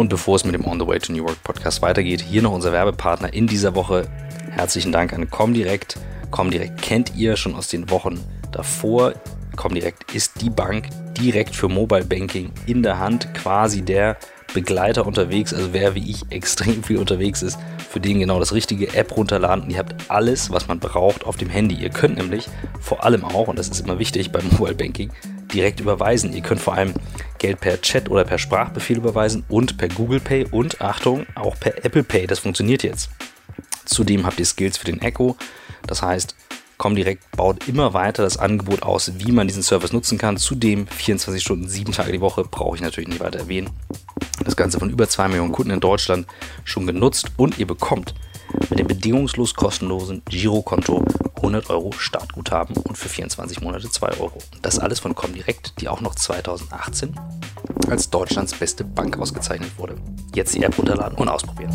Und bevor es mit dem On the Way to New York Podcast weitergeht, hier noch unser Werbepartner in dieser Woche. Herzlichen Dank an Comdirect. Comdirect kennt ihr schon aus den Wochen davor. Comdirect ist die Bank direkt für Mobile Banking in der Hand, quasi der Begleiter unterwegs, also wer wie ich extrem viel unterwegs ist, für den genau das richtige App runterladen ihr habt alles, was man braucht auf dem Handy. Ihr könnt nämlich vor allem auch, und das ist immer wichtig beim Mobile Banking, direkt überweisen. Ihr könnt vor allem Geld per Chat oder per Sprachbefehl überweisen und per Google Pay und Achtung, auch per Apple Pay. Das funktioniert jetzt. Zudem habt ihr Skills für den Echo. Das heißt, Comdirect baut immer weiter das Angebot aus, wie man diesen Service nutzen kann. Zudem 24 Stunden, 7 Tage die Woche, brauche ich natürlich nicht weiter erwähnen. Das Ganze von über 2 Millionen Kunden in Deutschland schon genutzt und ihr bekommt mit dem bedingungslos kostenlosen Girokonto 100 Euro Startguthaben und für 24 Monate 2 Euro. Das alles von Comdirect, die auch noch 2018 als Deutschlands beste Bank ausgezeichnet wurde. Jetzt die App runterladen und ausprobieren.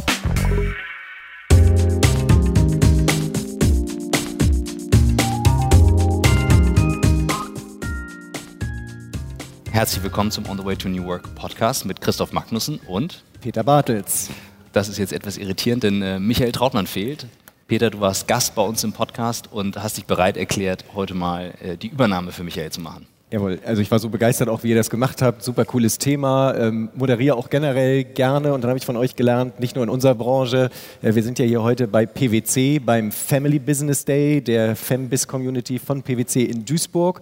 Herzlich willkommen zum On the Way to New Work Podcast mit Christoph Magnussen und Peter Bartels. Das ist jetzt etwas irritierend, denn äh, Michael Trautmann fehlt. Peter, du warst Gast bei uns im Podcast und hast dich bereit erklärt, heute mal äh, die Übernahme für Michael zu machen. Jawohl, also ich war so begeistert auch, wie ihr das gemacht habt. Super cooles Thema. Ähm, moderiere auch generell gerne und dann habe ich von euch gelernt, nicht nur in unserer Branche. Äh, wir sind ja hier heute bei PwC beim Family Business Day der Fembiz Community von PwC in Duisburg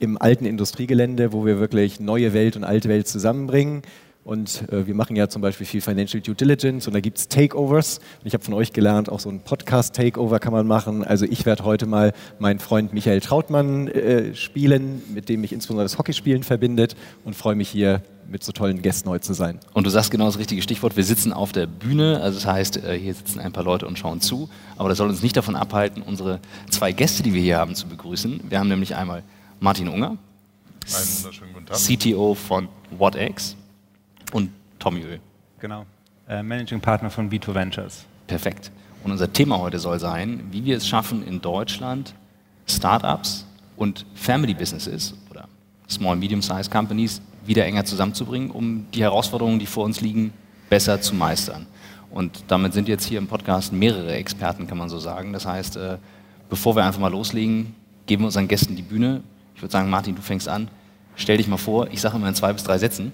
im alten Industriegelände, wo wir wirklich neue Welt und alte Welt zusammenbringen. Und äh, wir machen ja zum Beispiel viel Financial Due Diligence und da gibt es Takeovers. Und ich habe von euch gelernt, auch so ein Podcast-Takeover kann man machen. Also ich werde heute mal meinen Freund Michael Trautmann äh, spielen, mit dem mich insbesondere das Hockeyspielen verbindet und freue mich hier mit so tollen Gästen heute zu sein. Und du sagst genau das richtige Stichwort. Wir sitzen auf der Bühne, also das heißt, äh, hier sitzen ein paar Leute und schauen zu. Aber das soll uns nicht davon abhalten, unsere zwei Gäste, die wir hier haben, zu begrüßen. Wir haben nämlich einmal Martin Unger, CTO von WhatX und Tommy Öl. Genau, äh, Managing Partner von B2 Ventures. Perfekt. Und unser Thema heute soll sein, wie wir es schaffen, in Deutschland Startups und Family Businesses oder Small Medium-Sized Companies wieder enger zusammenzubringen, um die Herausforderungen, die vor uns liegen, besser zu meistern. Und damit sind jetzt hier im Podcast mehrere Experten, kann man so sagen. Das heißt, äh, bevor wir einfach mal loslegen, geben wir unseren Gästen die Bühne. Ich würde sagen, Martin, du fängst an. Stell dich mal vor, ich sage immer in zwei bis drei Sätzen.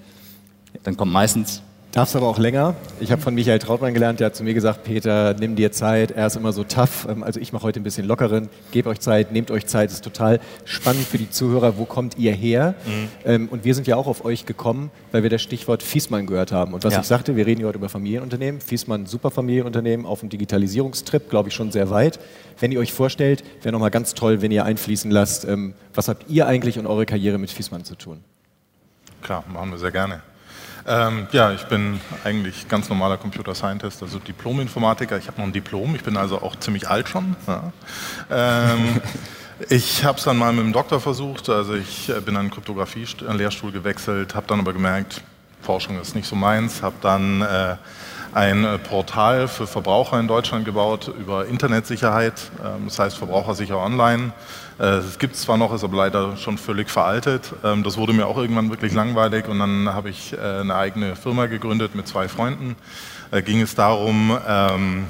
Dann kommt meistens Darfst aber auch länger. Ich habe von Michael Trautmann gelernt, der hat zu mir gesagt, Peter, nimm dir Zeit, er ist immer so tough. Ähm, also ich mache heute ein bisschen lockeren. Gebt euch Zeit, nehmt euch Zeit, das ist total spannend für die Zuhörer. Wo kommt ihr her? Mhm. Ähm, und wir sind ja auch auf euch gekommen, weil wir das Stichwort Fiesmann gehört haben. Und was ja. ich sagte, wir reden hier heute über Familienunternehmen. Fiesmann, super Familienunternehmen, auf dem Digitalisierungstrip, glaube ich, schon sehr weit. Wenn ihr euch vorstellt, wäre nochmal ganz toll, wenn ihr einfließen lasst, ähm, was habt ihr eigentlich und eure Karriere mit Fiesmann zu tun? Klar, machen wir sehr gerne. Ähm, ja, ich bin eigentlich ganz normaler Computer Scientist, also Diplom-Informatiker. Ich habe noch ein Diplom, ich bin also auch ziemlich alt schon. Ja. Ähm, ich habe es dann mal mit dem Doktor versucht, also ich äh, bin an den Kryptographie-Lehrstuhl gewechselt, habe dann aber gemerkt, Forschung ist nicht so meins, habe dann äh, ein äh, Portal für Verbraucher in Deutschland gebaut über Internetsicherheit, ähm, das heißt Verbrauchersicher Online. Äh, es gibt zwar noch, ist aber leider schon völlig veraltet. Ähm, das wurde mir auch irgendwann wirklich langweilig und dann habe ich äh, eine eigene Firma gegründet mit zwei Freunden. Da ging es darum, ähm,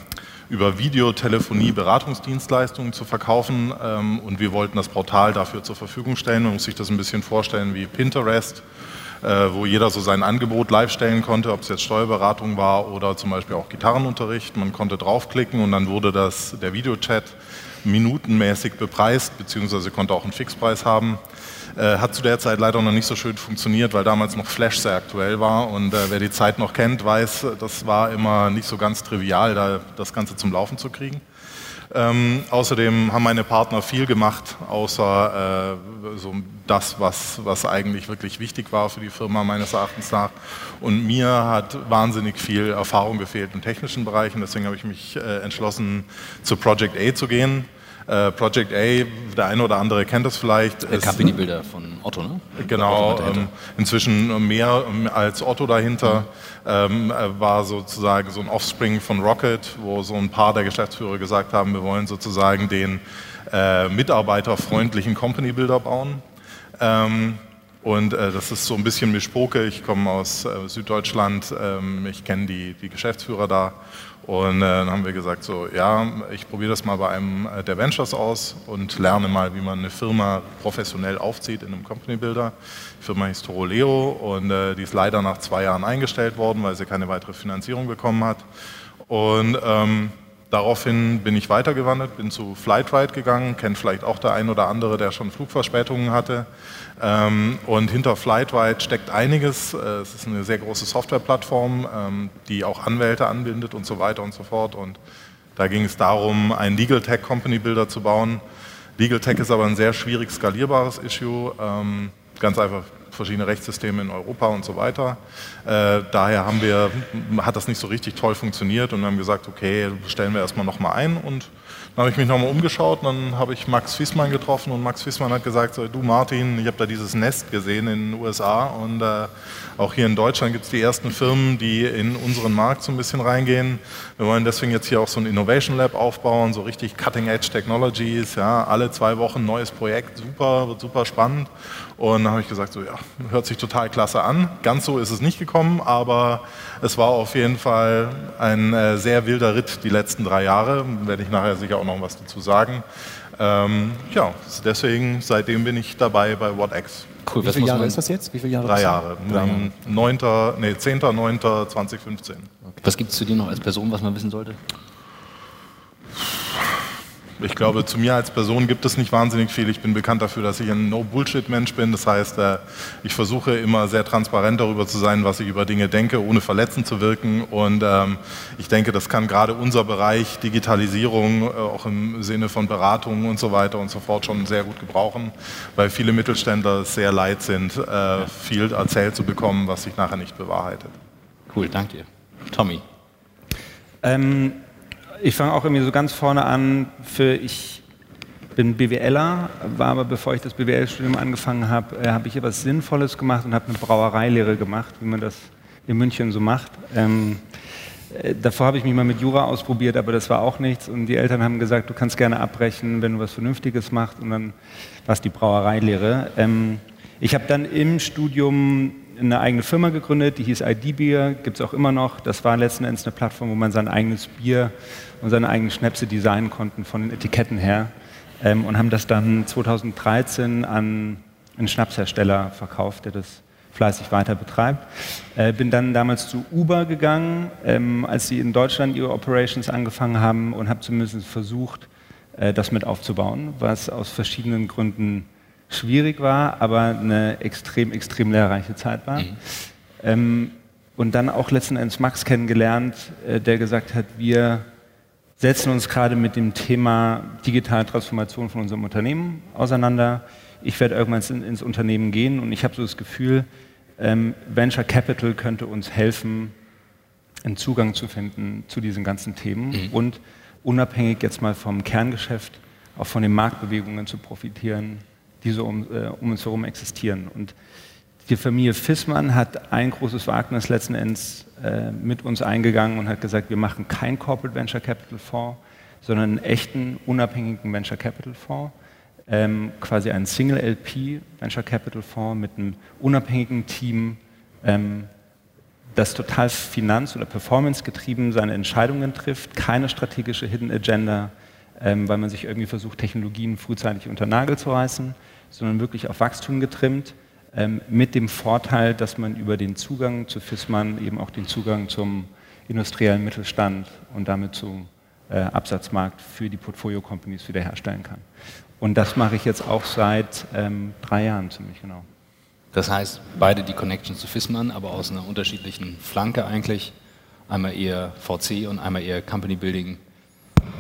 über Videotelefonie Beratungsdienstleistungen zu verkaufen und wir wollten das Portal dafür zur Verfügung stellen. Man muss sich das ein bisschen vorstellen wie Pinterest wo jeder so sein Angebot live stellen konnte, ob es jetzt Steuerberatung war oder zum Beispiel auch Gitarrenunterricht. Man konnte draufklicken und dann wurde das, der Videochat minutenmäßig bepreist, beziehungsweise konnte auch einen Fixpreis haben. Äh, hat zu der Zeit leider noch nicht so schön funktioniert, weil damals noch Flash sehr aktuell war. Und äh, wer die Zeit noch kennt, weiß, das war immer nicht so ganz trivial, da das Ganze zum Laufen zu kriegen. Ähm, außerdem haben meine Partner viel gemacht, außer äh, so das, was, was eigentlich wirklich wichtig war für die Firma meines Erachtens nach. Und mir hat wahnsinnig viel Erfahrung gefehlt im technischen Bereich und deswegen habe ich mich äh, entschlossen, zu Project A zu gehen. Äh, Project A, der eine oder andere kennt das vielleicht. Der Company-Bilder von Otto, ne? Genau, ähm, inzwischen mehr als Otto dahinter. Mhm. Ähm, äh, war sozusagen so ein Offspring von Rocket, wo so ein paar der Geschäftsführer gesagt haben, wir wollen sozusagen den äh, mitarbeiterfreundlichen Company-Builder bauen. Ähm, Und äh, das ist so ein bisschen Mischpoke. Ich komme aus äh, Süddeutschland, ähm, ich kenne die, die Geschäftsführer da. Und äh, dann haben wir gesagt, so, ja, ich probiere das mal bei einem äh, der Ventures aus und lerne mal, wie man eine Firma professionell aufzieht in einem Company Builder. Die Firma hieß Toroleo und äh, die ist leider nach zwei Jahren eingestellt worden, weil sie keine weitere Finanzierung bekommen hat. Und ähm, Daraufhin bin ich weitergewandert, bin zu Flightride gegangen, kennt vielleicht auch der ein oder andere, der schon Flugverspätungen hatte. Ähm, und hinter Flightride steckt einiges. Äh, es ist eine sehr große Softwareplattform, ähm, die auch Anwälte anbindet und so weiter und so fort. Und da ging es darum, einen Legal Tech Company Builder zu bauen. Legal Tech ist aber ein sehr schwierig skalierbares Issue. Ähm, ganz einfach verschiedene Rechtssysteme in Europa und so weiter. Äh, daher haben wir, hat das nicht so richtig toll funktioniert und haben gesagt, okay, stellen wir erstmal nochmal ein und dann habe ich mich nochmal umgeschaut und dann habe ich Max Fiesmann getroffen und Max Fiesmann hat gesagt, so, du Martin, ich habe da dieses Nest gesehen in den USA und äh, auch hier in Deutschland gibt es die ersten Firmen, die in unseren Markt so ein bisschen reingehen. Wir wollen deswegen jetzt hier auch so ein Innovation Lab aufbauen, so richtig Cutting Edge Technologies, ja, alle zwei Wochen neues Projekt, super, wird super spannend. Und dann habe ich gesagt, so ja, hört sich total klasse an. Ganz so ist es nicht gekommen, aber es war auf jeden Fall ein äh, sehr wilder Ritt die letzten drei Jahre. Werde ich nachher sicher auch noch was dazu sagen. Ähm, ja, deswegen, seitdem bin ich dabei bei WhatX. Cool, Wie viele Jahre ist das jetzt? Wie viele Jahre? Drei Jahre. Drei Jahre. 9., nee, 10.09.2015. Okay. Was gibt es zu dir noch als Person, was man wissen sollte? Ich glaube, zu mir als Person gibt es nicht wahnsinnig viel. Ich bin bekannt dafür, dass ich ein No-Bullshit-Mensch bin. Das heißt, äh, ich versuche immer sehr transparent darüber zu sein, was ich über Dinge denke, ohne verletzend zu wirken. Und ähm, ich denke, das kann gerade unser Bereich Digitalisierung, äh, auch im Sinne von Beratungen und so weiter und so fort, schon sehr gut gebrauchen, weil viele Mittelständler sehr leid sind, äh, viel erzählt zu bekommen, was sich nachher nicht bewahrheitet. Cool, danke dir. Tommy. Ähm ich fange auch irgendwie so ganz vorne an. Für ich bin BWLer, war aber bevor ich das BWL-Studium angefangen habe, äh, habe ich etwas Sinnvolles gemacht und habe eine Brauereilehre gemacht, wie man das in München so macht. Ähm, äh, davor habe ich mich mal mit Jura ausprobiert, aber das war auch nichts. Und die Eltern haben gesagt, du kannst gerne abbrechen, wenn du was Vernünftiges machst. Und dann war es die Brauereilehre. Ähm, ich habe dann im Studium eine eigene Firma gegründet, die hieß ID Beer, gibt es auch immer noch. Das war letzten Endes eine Plattform, wo man sein eigenes Bier und seine eigenen Schnäpse designen konnte von den Etiketten her. Ähm, und haben das dann 2013 an einen Schnapshersteller verkauft, der das fleißig weiter betreibt. Äh, bin dann damals zu Uber gegangen, ähm, als sie in Deutschland ihre Operations angefangen haben und habe zumindest versucht, äh, das mit aufzubauen, was aus verschiedenen Gründen schwierig war, aber eine extrem, extrem lehrreiche Zeit war. Mhm. Ähm, und dann auch letzten Endes Max kennengelernt, äh, der gesagt hat, wir setzen uns gerade mit dem Thema digitale Transformation von unserem Unternehmen auseinander. Ich werde irgendwann in, ins Unternehmen gehen und ich habe so das Gefühl, ähm, Venture Capital könnte uns helfen, einen Zugang zu finden zu diesen ganzen Themen mhm. und unabhängig jetzt mal vom Kerngeschäft auch von den Marktbewegungen zu profitieren, die so um, äh, um uns herum existieren. Und die Familie Fissmann hat ein großes Wagnis letzten Endes äh, mit uns eingegangen und hat gesagt, wir machen kein Corporate Venture Capital Fonds, sondern einen echten, unabhängigen Venture Capital Fonds, ähm, quasi einen Single LP Venture Capital Fonds mit einem unabhängigen Team, ähm, das total finanz- oder performance-getrieben seine Entscheidungen trifft, keine strategische Hidden Agenda, ähm, weil man sich irgendwie versucht, Technologien frühzeitig unter Nagel zu reißen, sondern wirklich auf Wachstum getrimmt, ähm, mit dem Vorteil, dass man über den Zugang zu FISMAN eben auch den Zugang zum industriellen Mittelstand und damit zum äh, Absatzmarkt für die Portfolio-Companies wiederherstellen kann. Und das mache ich jetzt auch seit ähm, drei Jahren ziemlich genau. Das heißt, beide die Connections zu FISMAN, aber aus einer unterschiedlichen Flanke eigentlich. Einmal eher VC und einmal eher Company Building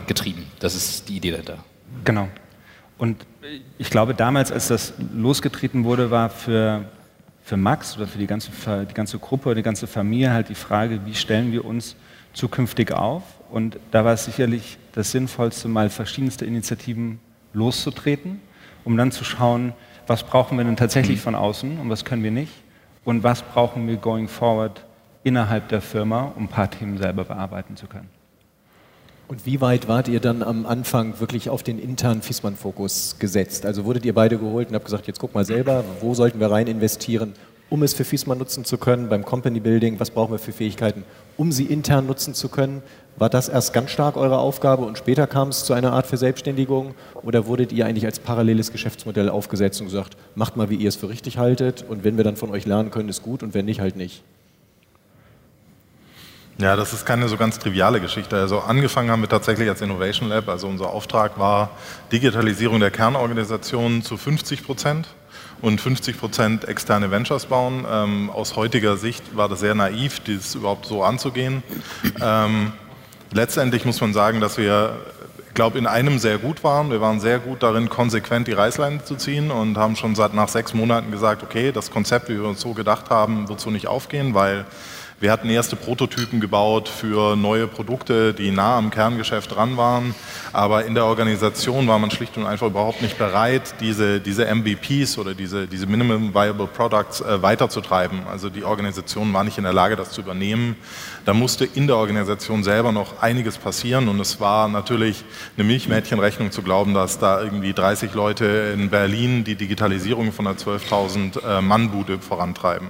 getrieben. Das ist die Idee dahinter. Genau. Und ich glaube, damals, als das losgetreten wurde, war für, für Max oder für die ganze, die ganze Gruppe, die ganze Familie halt die Frage, wie stellen wir uns zukünftig auf? Und da war es sicherlich das Sinnvollste, mal verschiedenste Initiativen loszutreten, um dann zu schauen, was brauchen wir denn tatsächlich von außen und was können wir nicht und was brauchen wir going forward innerhalb der Firma, um ein paar Themen selber bearbeiten zu können. Und wie weit wart ihr dann am Anfang wirklich auf den internen FISMAN-Fokus gesetzt? Also wurdet ihr beide geholt und habt gesagt, jetzt guck mal selber, wo sollten wir rein investieren, um es für FISMAN nutzen zu können, beim Company Building, was brauchen wir für Fähigkeiten, um sie intern nutzen zu können? War das erst ganz stark eure Aufgabe und später kam es zu einer Art Verselbstständigung? Oder wurdet ihr eigentlich als paralleles Geschäftsmodell aufgesetzt und gesagt, macht mal, wie ihr es für richtig haltet und wenn wir dann von euch lernen können, ist gut und wenn nicht, halt nicht? Ja, das ist keine so ganz triviale Geschichte. Also angefangen haben wir tatsächlich als Innovation Lab. Also unser Auftrag war Digitalisierung der Kernorganisation zu 50 Prozent und 50 Prozent externe Ventures bauen. Ähm, aus heutiger Sicht war das sehr naiv, dies überhaupt so anzugehen. Ähm, letztendlich muss man sagen, dass wir, ich glaube, in einem sehr gut waren. Wir waren sehr gut darin, konsequent die Reißleine zu ziehen und haben schon seit nach sechs Monaten gesagt, okay, das Konzept, wie wir uns so gedacht haben, wird so nicht aufgehen, weil wir hatten erste Prototypen gebaut für neue Produkte, die nah am Kerngeschäft dran waren, aber in der Organisation war man schlicht und einfach überhaupt nicht bereit, diese, diese MVPs oder diese, diese Minimum Viable Products äh, weiterzutreiben. Also die Organisation war nicht in der Lage, das zu übernehmen. Da musste in der Organisation selber noch einiges passieren und es war natürlich eine Milchmädchenrechnung zu glauben, dass da irgendwie 30 Leute in Berlin die Digitalisierung von einer 12.000 äh, Mann-Bude vorantreiben.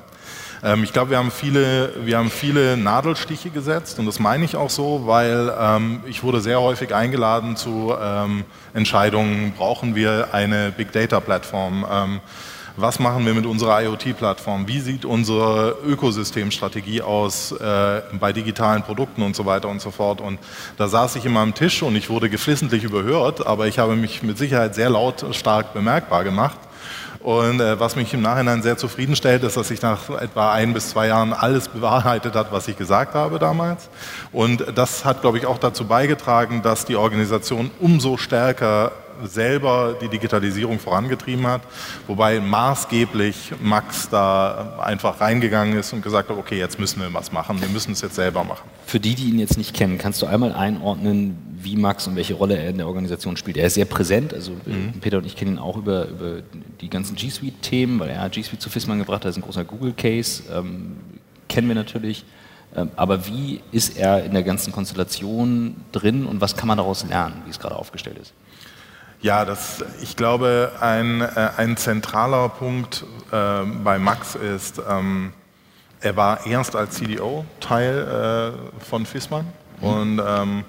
Ähm, ich glaube, wir haben viele, wir haben viele Nadelstiche gesetzt und das meine ich auch so, weil ähm, ich wurde sehr häufig eingeladen zu ähm, Entscheidungen, brauchen wir eine Big Data Plattform? Ähm, was machen wir mit unserer IoT-Plattform? Wie sieht unsere Ökosystemstrategie aus äh, bei digitalen Produkten und so weiter und so fort? Und da saß ich immer am Tisch und ich wurde geflissentlich überhört, aber ich habe mich mit Sicherheit sehr lautstark bemerkbar gemacht. Und äh, was mich im Nachhinein sehr zufriedenstellt, ist, dass sich nach etwa ein bis zwei Jahren alles bewahrheitet hat, was ich gesagt habe damals. Und das hat, glaube ich, auch dazu beigetragen, dass die Organisation umso stärker selber die Digitalisierung vorangetrieben hat, wobei maßgeblich Max da einfach reingegangen ist und gesagt hat, okay, jetzt müssen wir was machen, wir müssen es jetzt selber machen. Für die, die ihn jetzt nicht kennen, kannst du einmal einordnen, wie Max und welche Rolle er in der Organisation spielt? Er ist sehr präsent, also mhm. Peter und ich kennen ihn auch über, über die ganzen G Suite-Themen, weil er G Suite zu FISMAN gebracht hat, das ist ein großer Google-Case, ähm, kennen wir natürlich. Ähm, aber wie ist er in der ganzen Konstellation drin und was kann man daraus lernen, wie es gerade aufgestellt ist? Ja, das, ich glaube, ein, äh, ein zentraler Punkt äh, bei Max ist, ähm, er war erst als CDO Teil äh, von FISMAN mhm. und ähm,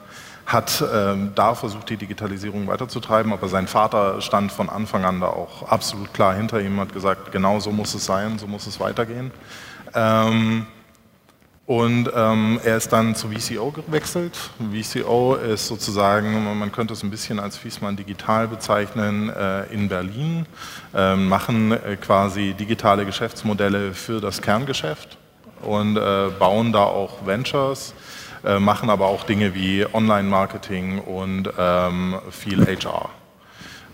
hat ähm, da versucht, die Digitalisierung weiterzutreiben, aber sein Vater stand von Anfang an da auch absolut klar hinter ihm, hat gesagt, genau so muss es sein, so muss es weitergehen. Ähm, und ähm, er ist dann zu VCO gewechselt. VCO ist sozusagen, man könnte es ein bisschen als Fiesmann digital bezeichnen, äh, in Berlin, äh, machen äh, quasi digitale Geschäftsmodelle für das Kerngeschäft und äh, bauen da auch Ventures, äh, machen aber auch Dinge wie Online-Marketing und ähm, viel HR.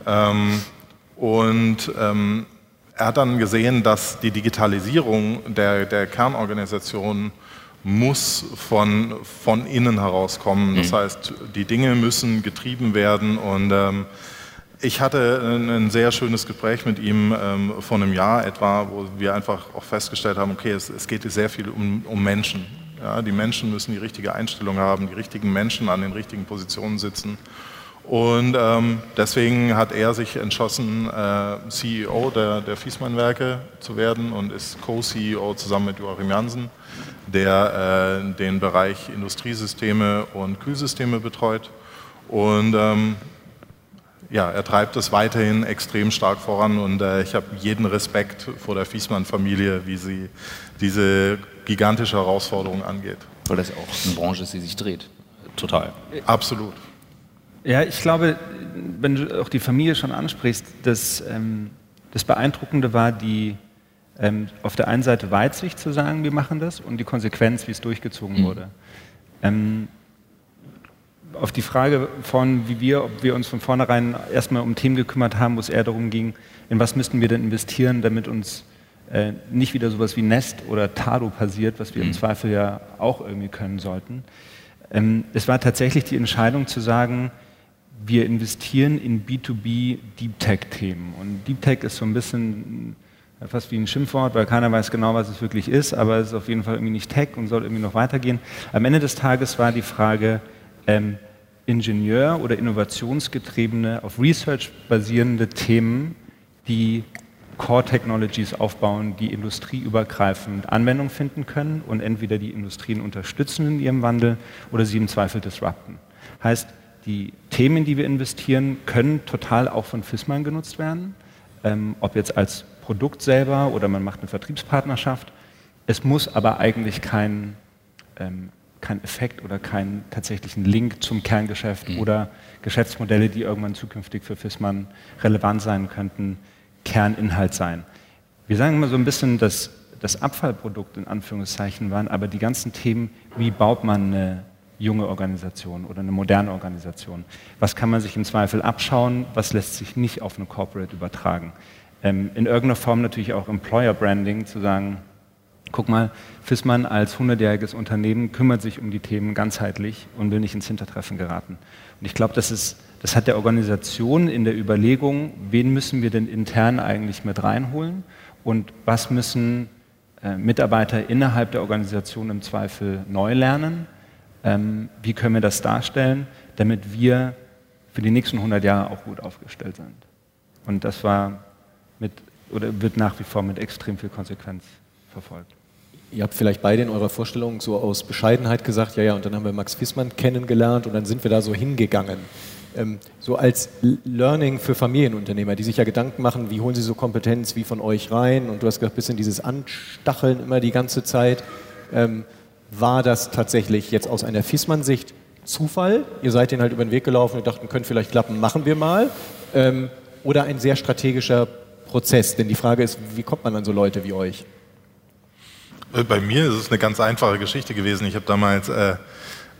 Ähm, und ähm, er hat dann gesehen, dass die Digitalisierung der, der Kernorganisation muss von, von innen herauskommen. Das mhm. heißt, die Dinge müssen getrieben werden und ähm, ich hatte ein, sehr schönes Gespräch mit ihm ähm, vor einem Jahr etwa, wo wir einfach auch festgestellt haben, okay, es, es geht sehr viel um, um Menschen. Ja, die Menschen müssen die richtige Einstellung haben, die richtigen Menschen an den richtigen Positionen sitzen. Und ähm, deswegen hat er sich entschlossen, äh, CEO der, der Fiesmann-Werke zu werden und ist Co-CEO zusammen mit Joachim Jansen, der äh, den Bereich Industriesysteme und Kühlsysteme betreut. Und ähm, ja, er treibt es weiterhin extrem stark voran und äh, ich habe jeden Respekt vor der Fiesmann-Familie, wie sie diese gigantische Herausforderung angeht. Weil das auch eine Branche ist, die sich dreht. Total. Absolut. Ja, ich glaube, wenn du auch die Familie schon ansprichst, das, ähm, das Beeindruckende war die ähm, auf der einen Seite Weitsicht zu sagen, wir machen das und die Konsequenz, wie es durchgezogen mhm. wurde. Ähm, auf die Frage von, wie wir, ob wir uns von vornherein erstmal um Themen gekümmert haben, wo es eher darum ging, in was müssten wir denn investieren, damit uns äh, nicht wieder sowas wie Nest oder Tado passiert, was wir mhm. im Zweifel ja auch irgendwie können sollten. Ähm, es war tatsächlich die Entscheidung zu sagen, wir investieren in B2B Deep Tech-Themen. Und Deep Tech ist so ein bisschen fast wie ein Schimpfwort, weil keiner weiß genau, was es wirklich ist, aber es ist auf jeden Fall irgendwie nicht Tech und soll irgendwie noch weitergehen. Am Ende des Tages war die Frage, ähm, Ingenieur- oder innovationsgetriebene, auf Research basierende Themen, die Core Technologies aufbauen, die industrieübergreifend Anwendung finden können und entweder die Industrien unterstützen in ihrem Wandel oder sie im Zweifel disrupten. Heißt, die Themen, die wir investieren, können total auch von FISMAN genutzt werden, ähm, ob jetzt als Produkt selber oder man macht eine Vertriebspartnerschaft. Es muss aber eigentlich kein, ähm, kein Effekt oder keinen tatsächlichen Link zum Kerngeschäft mhm. oder Geschäftsmodelle, die irgendwann zukünftig für FISMAN relevant sein könnten, Kerninhalt sein. Wir sagen immer so ein bisschen, dass das Abfallprodukt in Anführungszeichen waren, aber die ganzen Themen, wie baut man eine junge Organisation oder eine moderne Organisation? Was kann man sich im Zweifel abschauen? Was lässt sich nicht auf eine Corporate übertragen? Ähm, in irgendeiner Form natürlich auch Employer Branding zu sagen, guck mal, Fissmann als 100-jähriges Unternehmen kümmert sich um die Themen ganzheitlich und will nicht ins Hintertreffen geraten. Und ich glaube, das das hat der Organisation in der Überlegung, wen müssen wir denn intern eigentlich mit reinholen und was müssen äh, Mitarbeiter innerhalb der Organisation im Zweifel neu lernen. Ähm, wie können wir das darstellen, damit wir für die nächsten 100 Jahre auch gut aufgestellt sind. Und das war mit, oder wird nach wie vor mit extrem viel Konsequenz verfolgt. Ihr habt vielleicht beide in eurer Vorstellung so aus Bescheidenheit gesagt, ja, ja, und dann haben wir Max Fissmann kennengelernt und dann sind wir da so hingegangen ähm, so als Learning für Familienunternehmer, die sich ja Gedanken machen, wie holen sie so Kompetenz wie von euch rein? Und du hast gesagt, bisschen dieses Anstacheln immer die ganze Zeit. Ähm, war das tatsächlich jetzt aus einer Fissmann-Sicht Zufall? Ihr seid den halt über den Weg gelaufen und dachten, könnte vielleicht klappen, machen wir mal. Ähm, oder ein sehr strategischer Prozess? Denn die Frage ist, wie kommt man an so Leute wie euch? Äh, bei mir ist es eine ganz einfache Geschichte gewesen. Ich habe damals äh,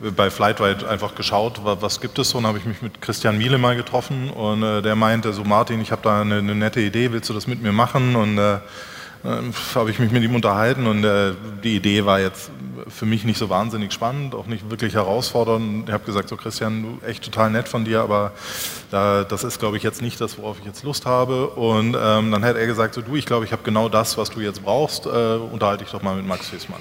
bei Flightwide einfach geschaut, was gibt es so, und habe ich mich mit Christian Miele mal getroffen und äh, der meinte so, Martin, ich habe da eine, eine, nette Idee, willst du das mit mir machen? Und äh, äh, habe ich mich mit ihm unterhalten und äh, die Idee war jetzt für mich nicht so wahnsinnig spannend, auch nicht wirklich herausfordernd. Ich habe gesagt, so Christian, echt total nett von dir, aber da, das ist, glaube ich, jetzt nicht das, worauf ich jetzt Lust habe. Und ähm, dann hat er gesagt, so du, ich glaube, ich habe genau das, was du jetzt brauchst, äh, unterhalte dich doch mal mit Max Fiesmann.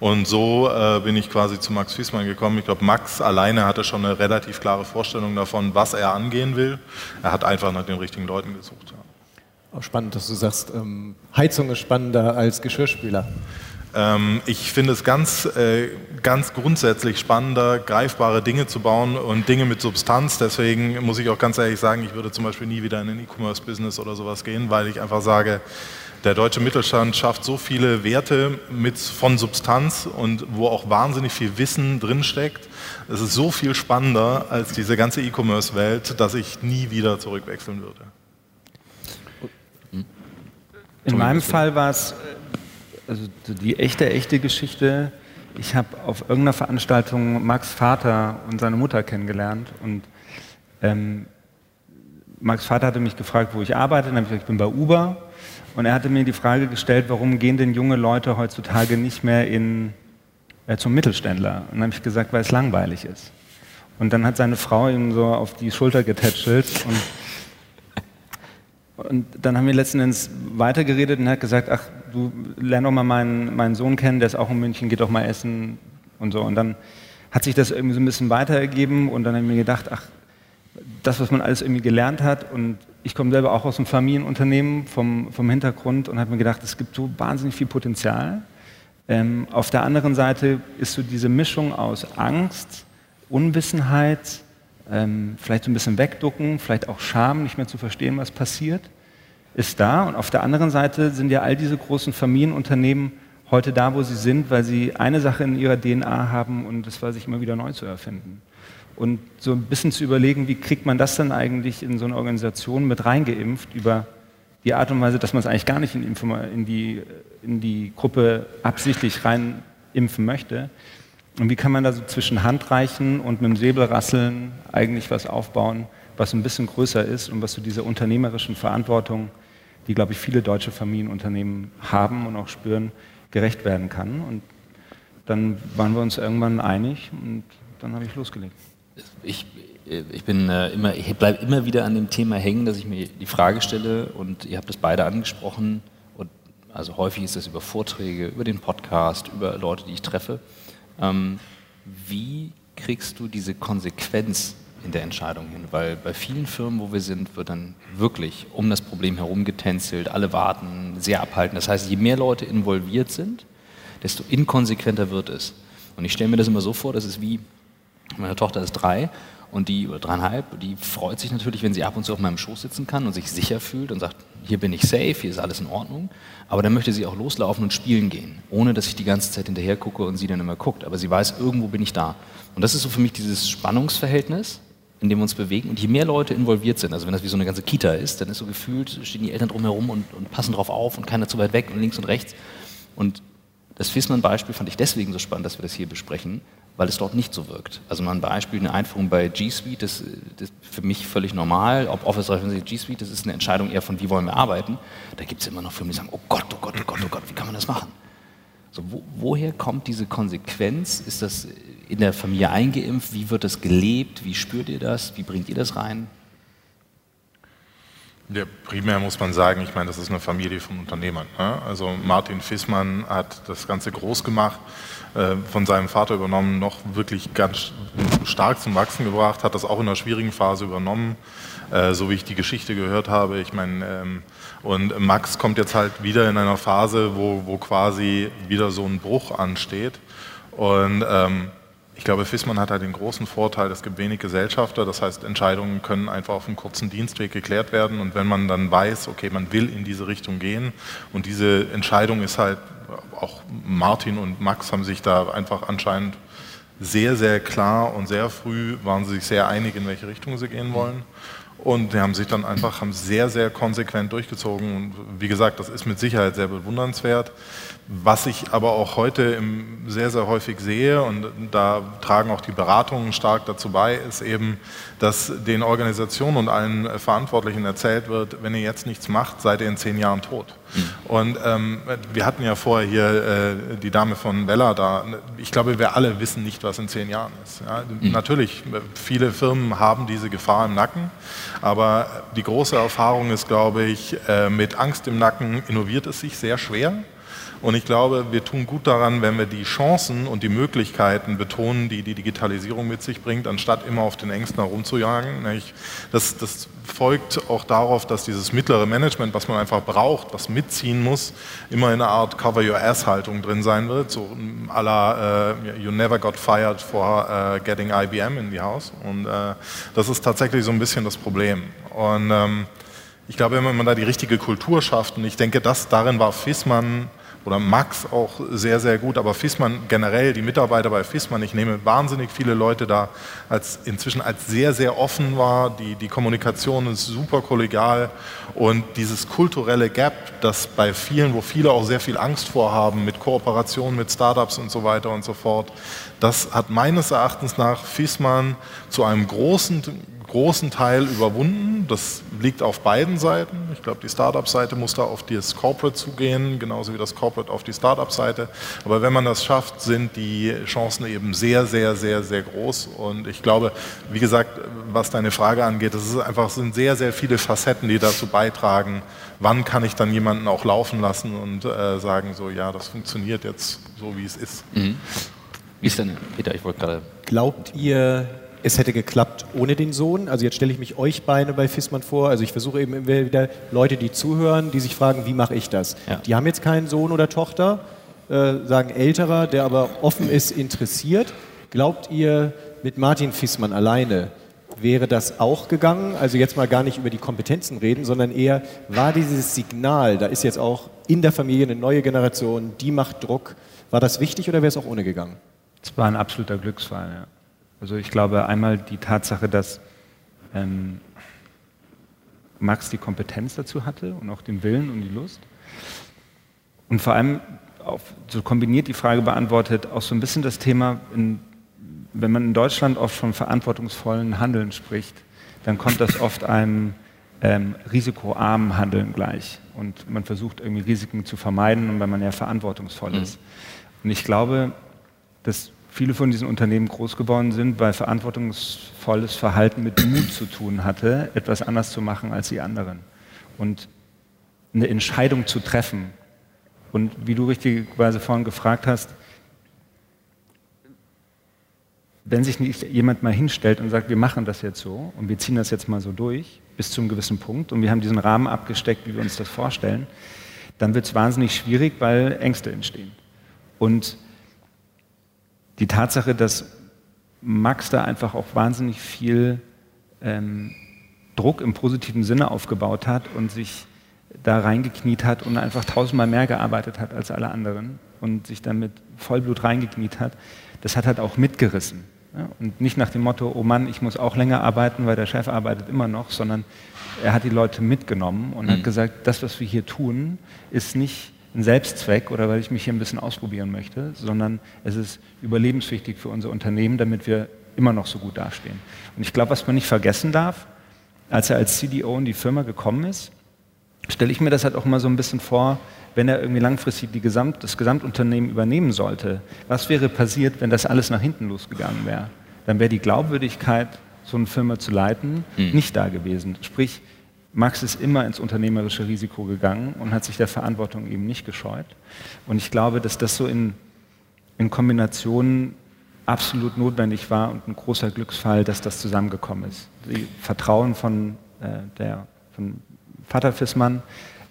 Und so äh, bin ich quasi zu Max Fiesmann gekommen. Ich glaube, Max alleine hatte schon eine relativ klare Vorstellung davon, was er angehen will. Er hat einfach nach den richtigen Leuten gesucht. Ja. Auch spannend, dass du sagst, ähm, Heizung ist spannender als Geschirrspüler. Ähm, ich finde es ganz, äh, ganz grundsätzlich spannender, greifbare Dinge zu bauen und Dinge mit Substanz. Deswegen muss ich auch ganz ehrlich sagen, ich würde zum Beispiel nie wieder in ein E-Commerce-Business oder sowas gehen, weil ich einfach sage, der deutsche Mittelstand schafft so viele Werte mit, von Substanz und wo auch wahnsinnig viel Wissen drinsteckt. Es ist so viel spannender als diese ganze E-Commerce-Welt, dass ich nie wieder zurückwechseln würde. In meinem Fall war es also die echte, echte Geschichte. Ich habe auf irgendeiner Veranstaltung Max Vater und seine Mutter kennengelernt und ähm, Max Vater hatte mich gefragt, wo ich arbeite. Dann habe ich gesagt, ich bin bei Uber und er hatte mir die Frage gestellt, warum gehen denn junge Leute heutzutage nicht mehr in, äh, zum Mittelständler? Und dann habe ich gesagt, weil es langweilig ist. Und dann hat seine Frau ihm so auf die Schulter getätschelt und, und dann haben wir letzten Endes weitergeredet und er hat gesagt, ach, du lern doch mal meinen, meinen Sohn kennen, der ist auch in München, geht doch mal essen und so. Und dann hat sich das irgendwie so ein bisschen weitergegeben und dann habe ich mir gedacht, ach, das, was man alles irgendwie gelernt hat und ich komme selber auch aus einem Familienunternehmen vom, vom Hintergrund und habe mir gedacht, es gibt so wahnsinnig viel Potenzial. Ähm, auf der anderen Seite ist so diese Mischung aus Angst, Unwissenheit, ähm, vielleicht so ein bisschen wegducken, vielleicht auch Scham, nicht mehr zu verstehen, was passiert, ist da. Und auf der anderen Seite sind ja all diese großen Familienunternehmen heute da, wo sie sind, weil sie eine Sache in ihrer DNA haben und das war, sich immer wieder neu zu erfinden und so ein bisschen zu überlegen, wie kriegt man das dann eigentlich in so eine Organisation mit reingeimpft über die Art und Weise, dass man es eigentlich gar nicht in, die, in die Gruppe absichtlich reinimpfen möchte. Und wie kann man da so zwischen Handreichen und mit dem Säbel rasseln eigentlich was aufbauen, was ein bisschen größer ist und was zu so dieser unternehmerischen Verantwortung, die, glaube ich, viele deutsche Familienunternehmen haben und auch spüren, gerecht werden kann. Und dann waren wir uns irgendwann einig und dann habe ich losgelegt ich, ich bin äh, immer, ich bleibe immer wieder an dem Thema hängen, dass ich mir die Frage stelle und ihr habt das beide angesprochen und also häufig ist das über Vorträge, über den Podcast, über Leute, die ich treffe. Ähm, wie kriegst du diese Konsequenz in der Entscheidung hin? Weil bei vielen Firmen, wo wir sind, wird dann wirklich um das Problem herum getänzelt, alle warten, sehr abhalten. Das heißt, je mehr Leute involviert sind, desto inkonsequenter wird es. Und ich stelle mir das immer so vor, das ist wie, meine Tochter ist drei und die, oder dreieinhalb, die freut sich natürlich, wenn sie ab und zu auf meinem Schoß sitzen kann und sich sicher fühlt und sagt, hier bin ich safe, hier ist alles in Ordnung. Aber dann möchte sie auch loslaufen und spielen gehen, ohne dass ich die ganze Zeit hinterher gucke und sie dann immer guckt. Aber sie weiß, irgendwo bin ich da. Und das ist so für mich dieses Spannungsverhältnis, in dem wir uns bewegen. Und je mehr Leute involviert sind, also wenn das wie so eine ganze Kita ist, dann ist so gefühlt, stehen die Eltern drumherum und, und passen drauf auf und keiner zu weit weg und links und rechts. Und das Fissmann-Beispiel fand ich deswegen so spannend, dass wir das hier besprechen, weil es dort nicht so wirkt. Also mal ein Beispiel, eine Einführung bei G Suite, das, das ist für mich völlig normal. Ob Office 365 G Suite, das ist eine Entscheidung eher von, wie wollen wir arbeiten. Da gibt es immer noch Firmen, die sagen, oh Gott, oh Gott, oh Gott, oh Gott, wie kann man das machen? So, wo, woher kommt diese Konsequenz? Ist das in der Familie eingeimpft? Wie wird das gelebt? Wie spürt ihr das? Wie bringt ihr das rein? Ja, primär muss man sagen, ich meine, das ist eine Familie von Unternehmern. Ne? Also Martin Fissmann hat das Ganze groß gemacht, äh, von seinem Vater übernommen, noch wirklich ganz stark zum Wachsen gebracht, hat das auch in einer schwierigen Phase übernommen, äh, so wie ich die Geschichte gehört habe. Ich meine, ähm, und Max kommt jetzt halt wieder in einer Phase, wo, wo quasi wieder so ein Bruch ansteht. Und ähm, ich glaube, Fissmann hat halt den großen Vorteil, es gibt wenig Gesellschafter, das heißt, Entscheidungen können einfach auf einem kurzen Dienstweg geklärt werden und wenn man dann weiß, okay, man will in diese Richtung gehen und diese Entscheidung ist halt, auch Martin und Max haben sich da einfach anscheinend sehr, sehr klar und sehr früh waren sie sich sehr einig, in welche Richtung sie gehen wollen. Und die haben sich dann einfach haben sehr, sehr konsequent durchgezogen. Und wie gesagt, das ist mit Sicherheit sehr bewundernswert. Was ich aber auch heute sehr, sehr häufig sehe, und da tragen auch die Beratungen stark dazu bei, ist eben, dass den Organisationen und allen Verantwortlichen erzählt wird, wenn ihr jetzt nichts macht, seid ihr in zehn Jahren tot. Mhm. Und ähm, wir hatten ja vorher hier äh, die Dame von Bella da. Ich glaube, wir alle wissen nicht, was in zehn Jahren ist. Ja? Mhm. Natürlich, viele Firmen haben diese Gefahr im Nacken, aber die große Erfahrung ist, glaube ich, äh, mit Angst im Nacken innoviert es sich sehr schwer. Und ich glaube, wir tun gut daran, wenn wir die Chancen und die Möglichkeiten betonen, die die Digitalisierung mit sich bringt, anstatt immer auf den Ängsten herumzujagen. Das, das folgt auch darauf, dass dieses mittlere Management, was man einfach braucht, was mitziehen muss, immer in einer Art Cover-Your-Ass-Haltung drin sein wird, so à la uh, You never got fired for uh, getting IBM in the house. Und uh, das ist tatsächlich so ein bisschen das Problem. Und ähm, ich glaube, wenn man da die richtige Kultur schafft, und ich denke, das darin war Fissmann oder Max auch sehr, sehr gut, aber Fissmann generell, die Mitarbeiter bei Fissmann, ich nehme wahnsinnig viele Leute da als inzwischen als sehr, sehr offen war. Die, die Kommunikation ist super kollegial und dieses kulturelle Gap, das bei vielen, wo viele auch sehr viel Angst vorhaben mit Kooperationen mit Startups und so weiter und so fort, das hat meines Erachtens nach Fissmann zu einem großen großen Teil überwunden. Das liegt auf beiden Seiten. Ich glaube, die Startup-Seite muss da auf das Corporate zugehen, genauso wie das Corporate auf die Startup-Seite. Aber wenn man das schafft, sind die Chancen eben sehr, sehr, sehr, sehr groß. Und ich glaube, wie gesagt, was deine Frage angeht, es ist einfach sind sehr, sehr viele Facetten, die dazu beitragen, wann kann ich dann jemanden auch laufen lassen und äh, sagen, so ja, das funktioniert jetzt so, wie es ist. Mhm. Wie ist denn, Peter, ich wollte gerade. Glaubt ihr, es hätte geklappt ohne den Sohn. Also jetzt stelle ich mich euch beide bei Fissmann vor. Also ich versuche eben immer wieder Leute, die zuhören, die sich fragen, wie mache ich das? Ja. Die haben jetzt keinen Sohn oder Tochter, äh, sagen älterer, der aber offen ist, interessiert. Glaubt ihr, mit Martin Fissmann alleine wäre das auch gegangen? Also jetzt mal gar nicht über die Kompetenzen reden, sondern eher, war dieses Signal, da ist jetzt auch in der Familie eine neue Generation, die macht Druck, war das wichtig oder wäre es auch ohne gegangen? Es war ein absoluter Glücksfall, ja. Also ich glaube einmal die Tatsache, dass ähm, Max die Kompetenz dazu hatte und auch den Willen und die Lust. Und vor allem, auf, so kombiniert die Frage beantwortet, auch so ein bisschen das Thema, in, wenn man in Deutschland oft von verantwortungsvollen Handeln spricht, dann kommt das oft einem ähm, risikoarmen Handeln gleich. Und man versucht irgendwie Risiken zu vermeiden, weil man ja verantwortungsvoll mhm. ist. Und ich glaube, dass viele von diesen Unternehmen groß geworden sind, weil verantwortungsvolles Verhalten mit Mut zu tun hatte, etwas anders zu machen als die anderen. Und eine Entscheidung zu treffen. Und wie du richtigerweise vorhin gefragt hast, wenn sich nicht jemand mal hinstellt und sagt, wir machen das jetzt so und wir ziehen das jetzt mal so durch bis zu einem gewissen Punkt und wir haben diesen Rahmen abgesteckt, wie wir uns das vorstellen, dann wird es wahnsinnig schwierig, weil Ängste entstehen. Und die Tatsache, dass Max da einfach auch wahnsinnig viel ähm, Druck im positiven Sinne aufgebaut hat und sich da reingekniet hat und einfach tausendmal mehr gearbeitet hat als alle anderen und sich damit Vollblut reingekniet hat, das hat halt auch mitgerissen. Ja? Und nicht nach dem Motto, oh Mann, ich muss auch länger arbeiten, weil der Chef arbeitet immer noch, sondern er hat die Leute mitgenommen und mhm. hat gesagt, das, was wir hier tun, ist nicht ein Selbstzweck oder weil ich mich hier ein bisschen ausprobieren möchte, sondern es ist überlebenswichtig für unser Unternehmen, damit wir immer noch so gut dastehen. Und ich glaube, was man nicht vergessen darf, als er als CDO in die Firma gekommen ist, stelle ich mir das halt auch mal so ein bisschen vor, wenn er irgendwie langfristig Gesamt, das Gesamtunternehmen übernehmen sollte. Was wäre passiert, wenn das alles nach hinten losgegangen wäre? Dann wäre die Glaubwürdigkeit, so eine Firma zu leiten, mhm. nicht da gewesen. Sprich, Max ist immer ins unternehmerische Risiko gegangen und hat sich der Verantwortung eben nicht gescheut. Und ich glaube, dass das so in, in Kombination absolut notwendig war und ein großer Glücksfall, dass das zusammengekommen ist. Die Vertrauen von, äh, der, von Vater Fissmann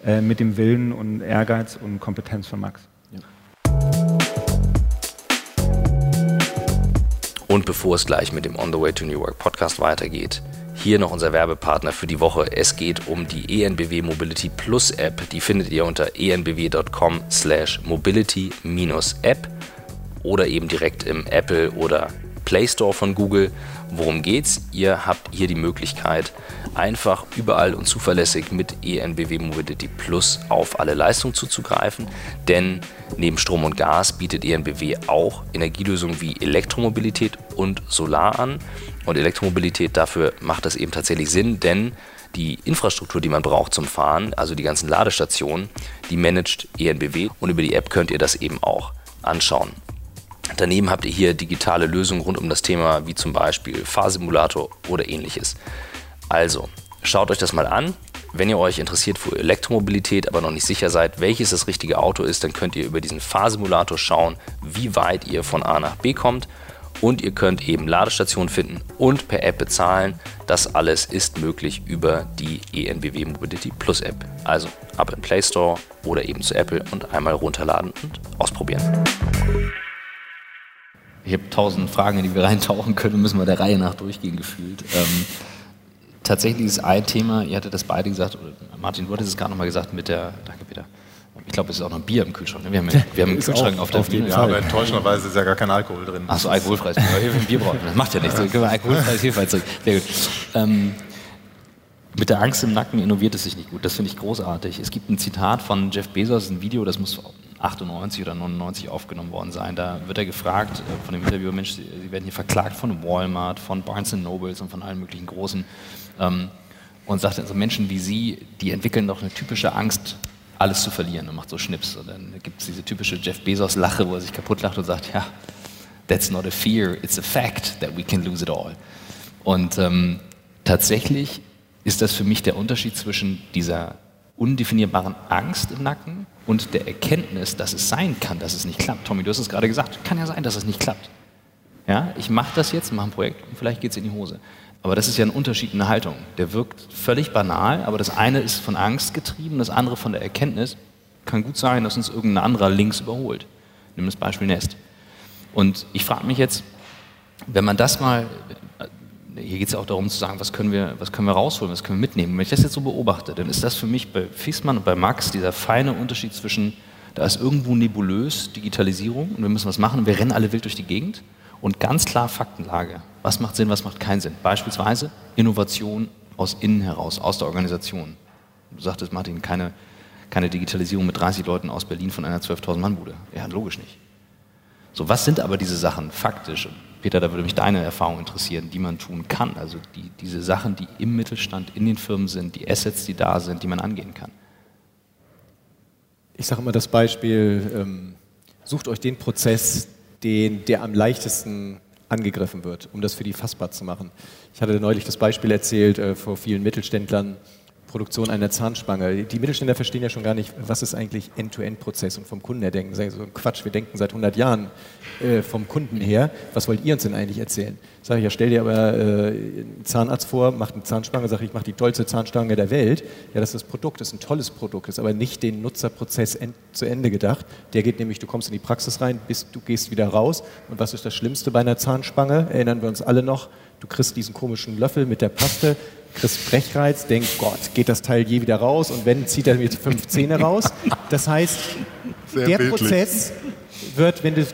äh, mit dem Willen und Ehrgeiz und Kompetenz von Max. Und bevor es gleich mit dem On the Way to New York Podcast weitergeht, hier noch unser Werbepartner für die Woche. Es geht um die ENBW Mobility Plus App. Die findet ihr unter enbw.com slash mobility-app oder eben direkt im Apple oder Play Store von Google. Worum geht's? Ihr habt hier die Möglichkeit, einfach überall und zuverlässig mit ENBW Mobility Plus auf alle Leistungen zuzugreifen, denn neben Strom und Gas bietet ENBW auch Energielösungen wie Elektromobilität und Solar an. Und Elektromobilität, dafür macht das eben tatsächlich Sinn, denn die Infrastruktur, die man braucht zum Fahren, also die ganzen Ladestationen, die managt ENBW und über die App könnt ihr das eben auch anschauen. Daneben habt ihr hier digitale Lösungen rund um das Thema, wie zum Beispiel Fahrsimulator oder ähnliches. Also, schaut euch das mal an. Wenn ihr euch interessiert für Elektromobilität, aber noch nicht sicher seid, welches das richtige Auto ist, dann könnt ihr über diesen Fahrsimulator schauen, wie weit ihr von A nach B kommt. Und ihr könnt eben Ladestationen finden und per App bezahlen. Das alles ist möglich über die ENBW Mobility Plus App. Also ab im Play Store oder eben zu Apple und einmal runterladen und ausprobieren. Ich habe tausend Fragen, in die wir reintauchen können, müssen wir der Reihe nach durchgehen gefühlt. Ähm, tatsächlich ist ein Thema, ihr hattet das beide gesagt, Martin, du hattest es gerade nochmal gesagt mit der, danke Peter, ich glaube, es ist auch noch Bier im Kühlschrank. Ne? Wir haben, wir haben einen Kühlschrank auf der auf Bühne. Ja, aber enttäuschenderweise ist ja gar kein Alkohol drin. Achso, alkoholfreies Bier. Bier brauchen. Das macht ja nichts. Ja. Können wir alkoholfreies Hefeweiz Sehr gut. Ähm, mit der Angst im Nacken innoviert es sich nicht gut. Das finde ich großartig. Es gibt ein Zitat von Jeff Bezos, ein Video, das muss 98 oder 99 aufgenommen worden sein. Da wird er gefragt äh, von dem Interviewer, Mensch, Sie werden hier verklagt von Walmart, von Barnes Nobles und von allen möglichen großen. Ähm, und sagt, also Menschen wie Sie, die entwickeln doch eine typische Angst, alles zu verlieren und macht so Schnips. Und dann gibt es diese typische Jeff Bezos-Lache, wo er sich kaputt lacht und sagt, ja, that's not a fear, it's a fact that we can lose it all. Und ähm, tatsächlich ist das für mich der Unterschied zwischen dieser undefinierbaren Angst im Nacken und der Erkenntnis, dass es sein kann, dass es nicht klappt. Tommy, du hast es gerade gesagt, kann ja sein, dass es nicht klappt. Ja, ich mache das jetzt, mache ein Projekt und vielleicht geht es in die Hose. Aber das ist ja ein Unterschied in der Haltung. Der wirkt völlig banal, aber das eine ist von Angst getrieben, das andere von der Erkenntnis. Kann gut sein, dass uns irgendein anderer links überholt. Nimm das Beispiel Nest. Und ich frage mich jetzt, wenn man das mal hier geht es ja auch darum zu sagen, was können, wir, was können wir rausholen, was können wir mitnehmen. Wenn ich das jetzt so beobachte, dann ist das für mich bei Fiesmann und bei Max dieser feine Unterschied zwischen, da ist irgendwo nebulös Digitalisierung und wir müssen was machen und wir rennen alle wild durch die Gegend und ganz klar Faktenlage. Was macht Sinn, was macht keinen Sinn? Beispielsweise Innovation aus innen heraus, aus der Organisation. Du sagtest, Martin, keine, keine Digitalisierung mit 30 Leuten aus Berlin von einer 12.000 Mann Bude. Ja, logisch nicht. So, was sind aber diese Sachen faktisch? Peter, da würde mich deine Erfahrung interessieren, die man tun kann. Also die, diese Sachen, die im Mittelstand, in den Firmen sind, die Assets, die da sind, die man angehen kann. Ich sage immer das Beispiel, ähm, sucht euch den Prozess, den, der am leichtesten angegriffen wird, um das für die fassbar zu machen. Ich hatte neulich das Beispiel erzählt äh, vor vielen Mittelständlern, Produktion einer Zahnspange. Die Mittelständler verstehen ja schon gar nicht, was ist eigentlich End-to-End-Prozess und vom Kunden her denken. Sagen so Quatsch, wir denken seit 100 Jahren äh, vom Kunden her. Was wollt ihr uns denn eigentlich erzählen? Sag ich, ja, stell dir aber äh, einen Zahnarzt vor, macht eine Zahnspange, sag ich, ich mache die tollste Zahnstange der Welt. Ja, das ist das Produkt, das ist ein tolles Produkt, ist aber nicht den Nutzerprozess end, zu Ende gedacht. Der geht nämlich, du kommst in die Praxis rein, bis du gehst wieder raus. Und was ist das Schlimmste bei einer Zahnspange? Erinnern wir uns alle noch, du kriegst diesen komischen Löffel mit der Paste, kriegst Brechreiz, denkst, Gott, geht das Teil je wieder raus? Und wenn, zieht er mir fünf Zähne raus. Das heißt, Sehr der bildlich. Prozess wird, wenn du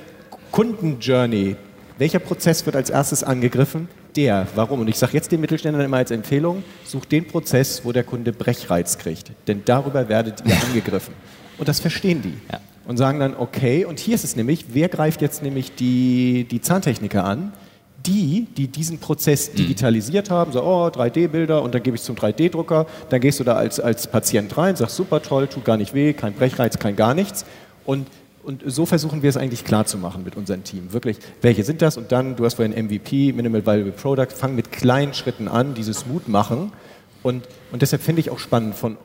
Kundenjourney, welcher Prozess wird als erstes angegriffen? Der. Warum? Und ich sage jetzt den Mittelständlern immer als Empfehlung, sucht den Prozess, wo der Kunde Brechreiz kriegt. Denn darüber werdet ihr angegriffen. Und das verstehen die. Ja. Und sagen dann, okay, und hier ist es nämlich, wer greift jetzt nämlich die, die Zahntechniker an? Die, die diesen Prozess mhm. digitalisiert haben, so, oh, 3D-Bilder und dann gebe ich es zum 3D-Drucker, dann gehst du da als, als Patient rein, sagst, super toll, tut gar nicht weh, kein Brechreiz, kein gar nichts. Und, und so versuchen wir es eigentlich klar zu machen mit unserem Team. Wirklich, welche sind das? Und dann, du hast vorhin MVP, Minimal Valuable Product, fang mit kleinen Schritten an, dieses Mut machen. Und, und deshalb finde ich auch spannend von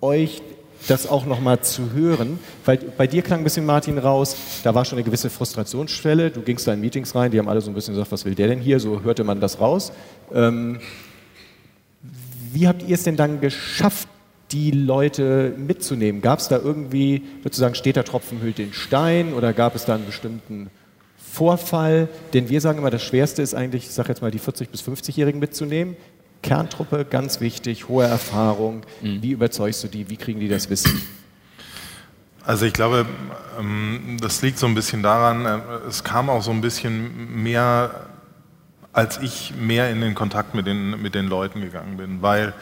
euch das auch nochmal zu hören, weil bei dir klang ein bisschen Martin raus, da war schon eine gewisse Frustrationsschwelle, du gingst da in Meetings rein, die haben alle so ein bisschen gesagt, was will der denn hier, so hörte man das raus. Ähm, wie habt ihr es denn dann geschafft, die Leute mitzunehmen? Gab es da irgendwie, sozusagen, steht der Tropfen hüllt den Stein oder gab es da einen bestimmten Vorfall? Denn wir sagen immer, das Schwerste ist eigentlich, ich sage jetzt mal, die 40- bis 50-Jährigen mitzunehmen. Kerntruppe, ganz wichtig, hohe Erfahrung. Mhm. Wie überzeugst du die? Wie kriegen die das Wissen? Also ich glaube, ähm, das liegt so ein bisschen daran, äh, es kam auch so ein bisschen mehr, als ich mehr in den Kontakt mit den, mit den Leuten gegangen bin, weil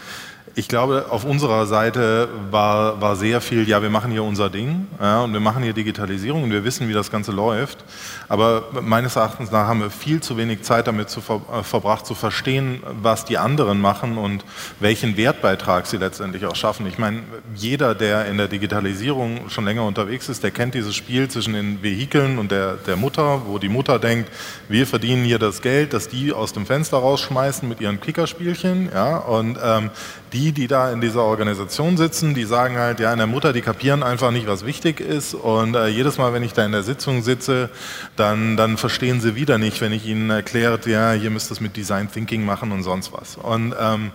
ich glaube, auf unserer Seite war, war sehr viel, ja, wir machen hier unser Ding ja, und wir machen hier Digitalisierung und wir wissen, wie das Ganze läuft. Aber meines Erachtens nach haben wir viel zu wenig Zeit damit zu ver, äh, verbracht, zu verstehen, was die anderen machen und welchen Wertbeitrag sie letztendlich auch schaffen. Ich meine, jeder, der in der Digitalisierung schon länger unterwegs ist, der kennt dieses Spiel zwischen den Vehikeln und der, der Mutter, wo die Mutter denkt, wir verdienen hier das Geld, das die aus dem Fenster rausschmeißen mit ihren Klickerspielchen. Ja, und ähm, die, die da in dieser Organisation sitzen, die sagen halt, ja, in der Mutter, die kapieren einfach nicht, was wichtig ist. Und äh, jedes Mal, wenn ich da in der Sitzung sitze, dann, dann verstehen sie wieder nicht, wenn ich ihnen erkläre, ja, hier müsst ihr es mit Design Thinking machen und sonst was. Und ähm,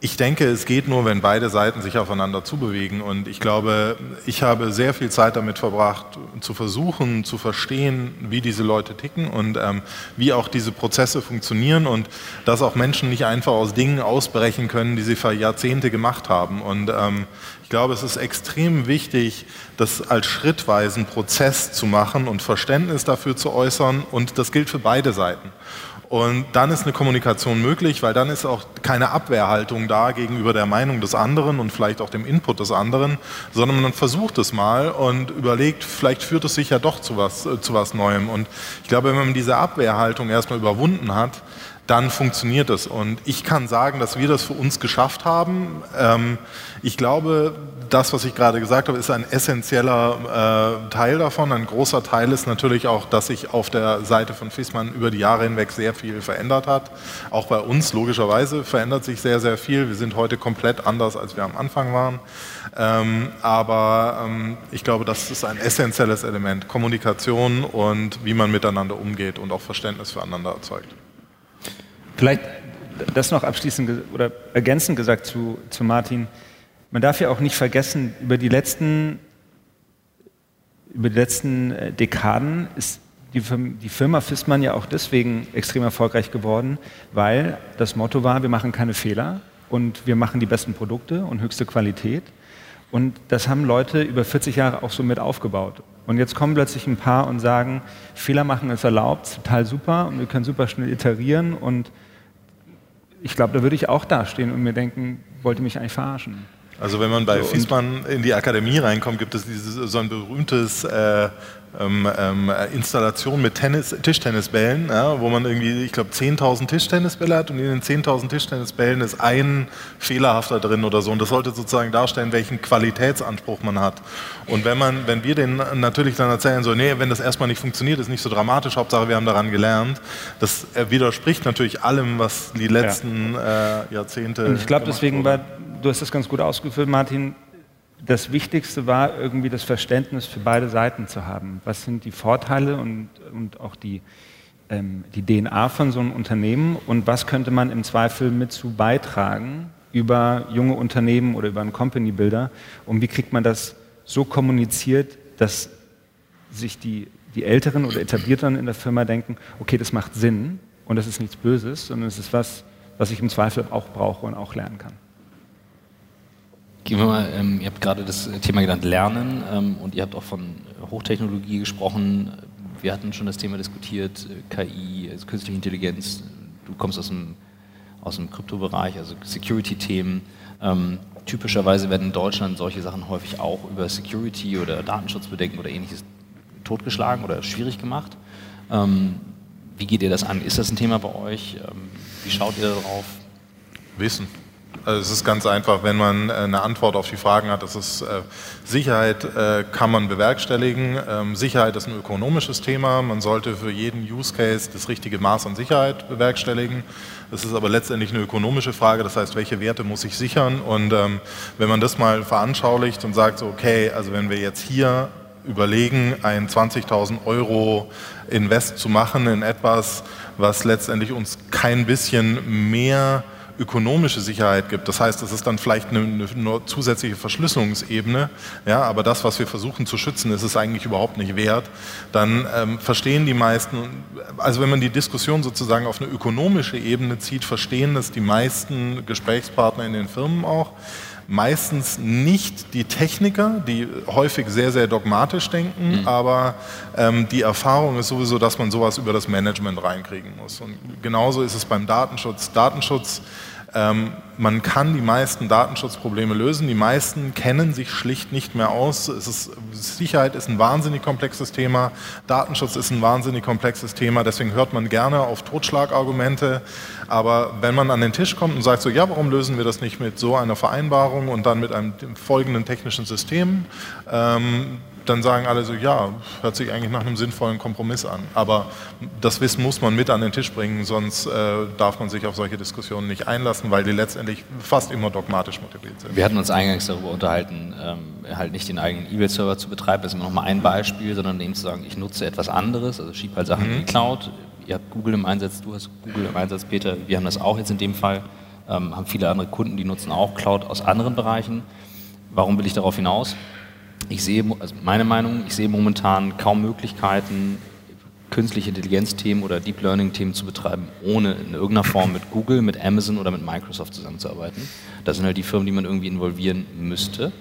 ich denke, es geht nur, wenn beide Seiten sich aufeinander zubewegen. Und ich glaube, ich habe sehr viel Zeit damit verbracht, zu versuchen, zu verstehen, wie diese Leute ticken und ähm, wie auch diese Prozesse funktionieren und dass auch Menschen nicht einfach aus Dingen ausbrechen können, die sie vor Jahrzehnte gemacht haben. Und ähm, ich glaube, es ist extrem wichtig, das als schrittweisen Prozess zu machen und Verständnis dafür zu äußern. Und das gilt für beide Seiten. Und dann ist eine Kommunikation möglich, weil dann ist auch keine Abwehrhaltung da gegenüber der Meinung des anderen und vielleicht auch dem Input des anderen, sondern man versucht es mal und überlegt, vielleicht führt es sich ja doch zu was, äh, zu was Neuem. Und ich glaube, wenn man diese Abwehrhaltung erstmal überwunden hat, dann funktioniert es. Und ich kann sagen, dass wir das für uns geschafft haben. Ähm, ich glaube, das, was ich gerade gesagt habe, ist ein essentieller äh, Teil davon. Ein großer Teil ist natürlich auch, dass sich auf der Seite von Fissmann über die Jahre hinweg sehr viel verändert hat. Auch bei uns logischerweise verändert sich sehr, sehr viel. Wir sind heute komplett anders, als wir am Anfang waren. Ähm, aber ähm, ich glaube, das ist ein essentielles Element. Kommunikation und wie man miteinander umgeht und auch Verständnis füreinander erzeugt. Vielleicht das noch abschließend oder ergänzend gesagt zu, zu Martin. Man darf ja auch nicht vergessen, über die letzten, über die letzten äh, Dekaden ist die, die Firma Fissmann ja auch deswegen extrem erfolgreich geworden, weil das Motto war, wir machen keine Fehler und wir machen die besten Produkte und höchste Qualität. Und das haben Leute über 40 Jahre auch so mit aufgebaut. Und jetzt kommen plötzlich ein paar und sagen, Fehler machen ist erlaubt, total super und wir können super schnell iterieren und ich glaube, da würde ich auch dastehen und mir denken, wollte mich eigentlich verarschen. Also wenn man bei so, Fiesmann in die Akademie reinkommt, gibt es dieses, so ein berühmtes äh, ähm, ähm, Installation mit Tennis, Tischtennisbällen, ja, wo man irgendwie, ich glaube, 10.000 Tischtennisbälle hat und in den 10.000 Tischtennisbällen ist ein fehlerhafter drin oder so. Und das sollte sozusagen darstellen, welchen Qualitätsanspruch man hat. Und wenn, man, wenn wir den natürlich dann erzählen, so, nee, wenn das erstmal nicht funktioniert, ist nicht so dramatisch, Hauptsache wir haben daran gelernt, das widerspricht natürlich allem, was die letzten ja. äh, Jahrzehnte. Und ich glaube, deswegen war du hast das ganz gut ausgeführt, Martin. Das Wichtigste war irgendwie das Verständnis für beide Seiten zu haben. Was sind die Vorteile und, und auch die, ähm, die DNA von so einem Unternehmen und was könnte man im Zweifel mit zu beitragen über junge Unternehmen oder über einen Company Builder und wie kriegt man das so kommuniziert, dass sich die, die Älteren oder Etablierteren in der Firma denken, okay, das macht Sinn und das ist nichts Böses, sondern es ist was, was ich im Zweifel auch brauche und auch lernen kann. Gehen wir mal, ähm, ihr habt gerade das Thema genannt Lernen ähm, und ihr habt auch von Hochtechnologie gesprochen. Wir hatten schon das Thema diskutiert, äh, KI, also künstliche Intelligenz. Du kommst aus dem, aus dem Kryptobereich, also Security-Themen. Ähm, typischerweise werden in Deutschland solche Sachen häufig auch über Security oder Datenschutzbedenken oder ähnliches totgeschlagen oder schwierig gemacht. Ähm, wie geht ihr das an? Ist das ein Thema bei euch? Ähm, wie schaut ihr darauf? Wissen. Also es ist ganz einfach, wenn man äh, eine Antwort auf die Fragen hat, das ist äh, Sicherheit äh, kann man bewerkstelligen. Ähm, Sicherheit ist ein ökonomisches Thema. Man sollte für jeden Use Case das richtige Maß an Sicherheit bewerkstelligen. Das ist aber letztendlich eine ökonomische Frage. Das heißt, welche Werte muss ich sichern? Und ähm, wenn man das mal veranschaulicht und sagt, okay, also wenn wir jetzt hier überlegen, ein 20.000 Euro Invest zu machen in etwas, was letztendlich uns kein bisschen mehr ökonomische Sicherheit gibt. Das heißt, es ist dann vielleicht eine, eine, zusätzliche Verschlüsselungsebene, ja, aber das, was wir versuchen zu schützen, ist es eigentlich überhaupt nicht wert. Dann ähm, verstehen die meisten, also wenn man die Diskussion sozusagen auf eine ökonomische Ebene zieht, verstehen das die meisten Gesprächspartner in den Firmen auch meistens nicht die Techniker, die häufig sehr, sehr dogmatisch denken, mhm. aber ähm, die Erfahrung ist sowieso, dass man sowas über das Management reinkriegen muss. Und genauso ist es beim Datenschutz. Datenschutz ähm, man kann die meisten Datenschutzprobleme lösen. Die meisten kennen sich schlicht nicht mehr aus. Ist, Sicherheit ist ein wahnsinnig komplexes Thema. Datenschutz ist ein wahnsinnig komplexes Thema. Deswegen hört man gerne auf Totschlagargumente. Aber wenn man an den Tisch kommt und sagt so, ja, warum lösen wir das nicht mit so einer Vereinbarung und dann mit einem folgenden technischen System, ähm, dann sagen alle so, ja, hört sich eigentlich nach einem sinnvollen Kompromiss an. Aber das Wissen muss man mit an den Tisch bringen, sonst äh, darf man sich auf solche Diskussionen nicht einlassen, weil die letztendlich fast immer dogmatisch motiviert sind. Wir hatten uns eingangs darüber unterhalten, ähm, halt nicht den eigenen E-Mail-Server zu betreiben, das ist immer noch mal ein Beispiel, sondern eben zu sagen, ich nutze etwas anderes, also schiebe halt Sachen mhm. in die Cloud. Ihr habt Google im Einsatz, du hast Google im Einsatz, Peter, wir haben das auch jetzt in dem Fall, ähm, haben viele andere Kunden, die nutzen auch Cloud aus anderen Bereichen. Warum will ich darauf hinaus? Ich sehe, also meine Meinung, ich sehe momentan kaum Möglichkeiten, künstliche Intelligenz-Themen oder Deep Learning-Themen zu betreiben, ohne in irgendeiner Form mit Google, mit Amazon oder mit Microsoft zusammenzuarbeiten. Das sind halt die Firmen, die man irgendwie involvieren müsste.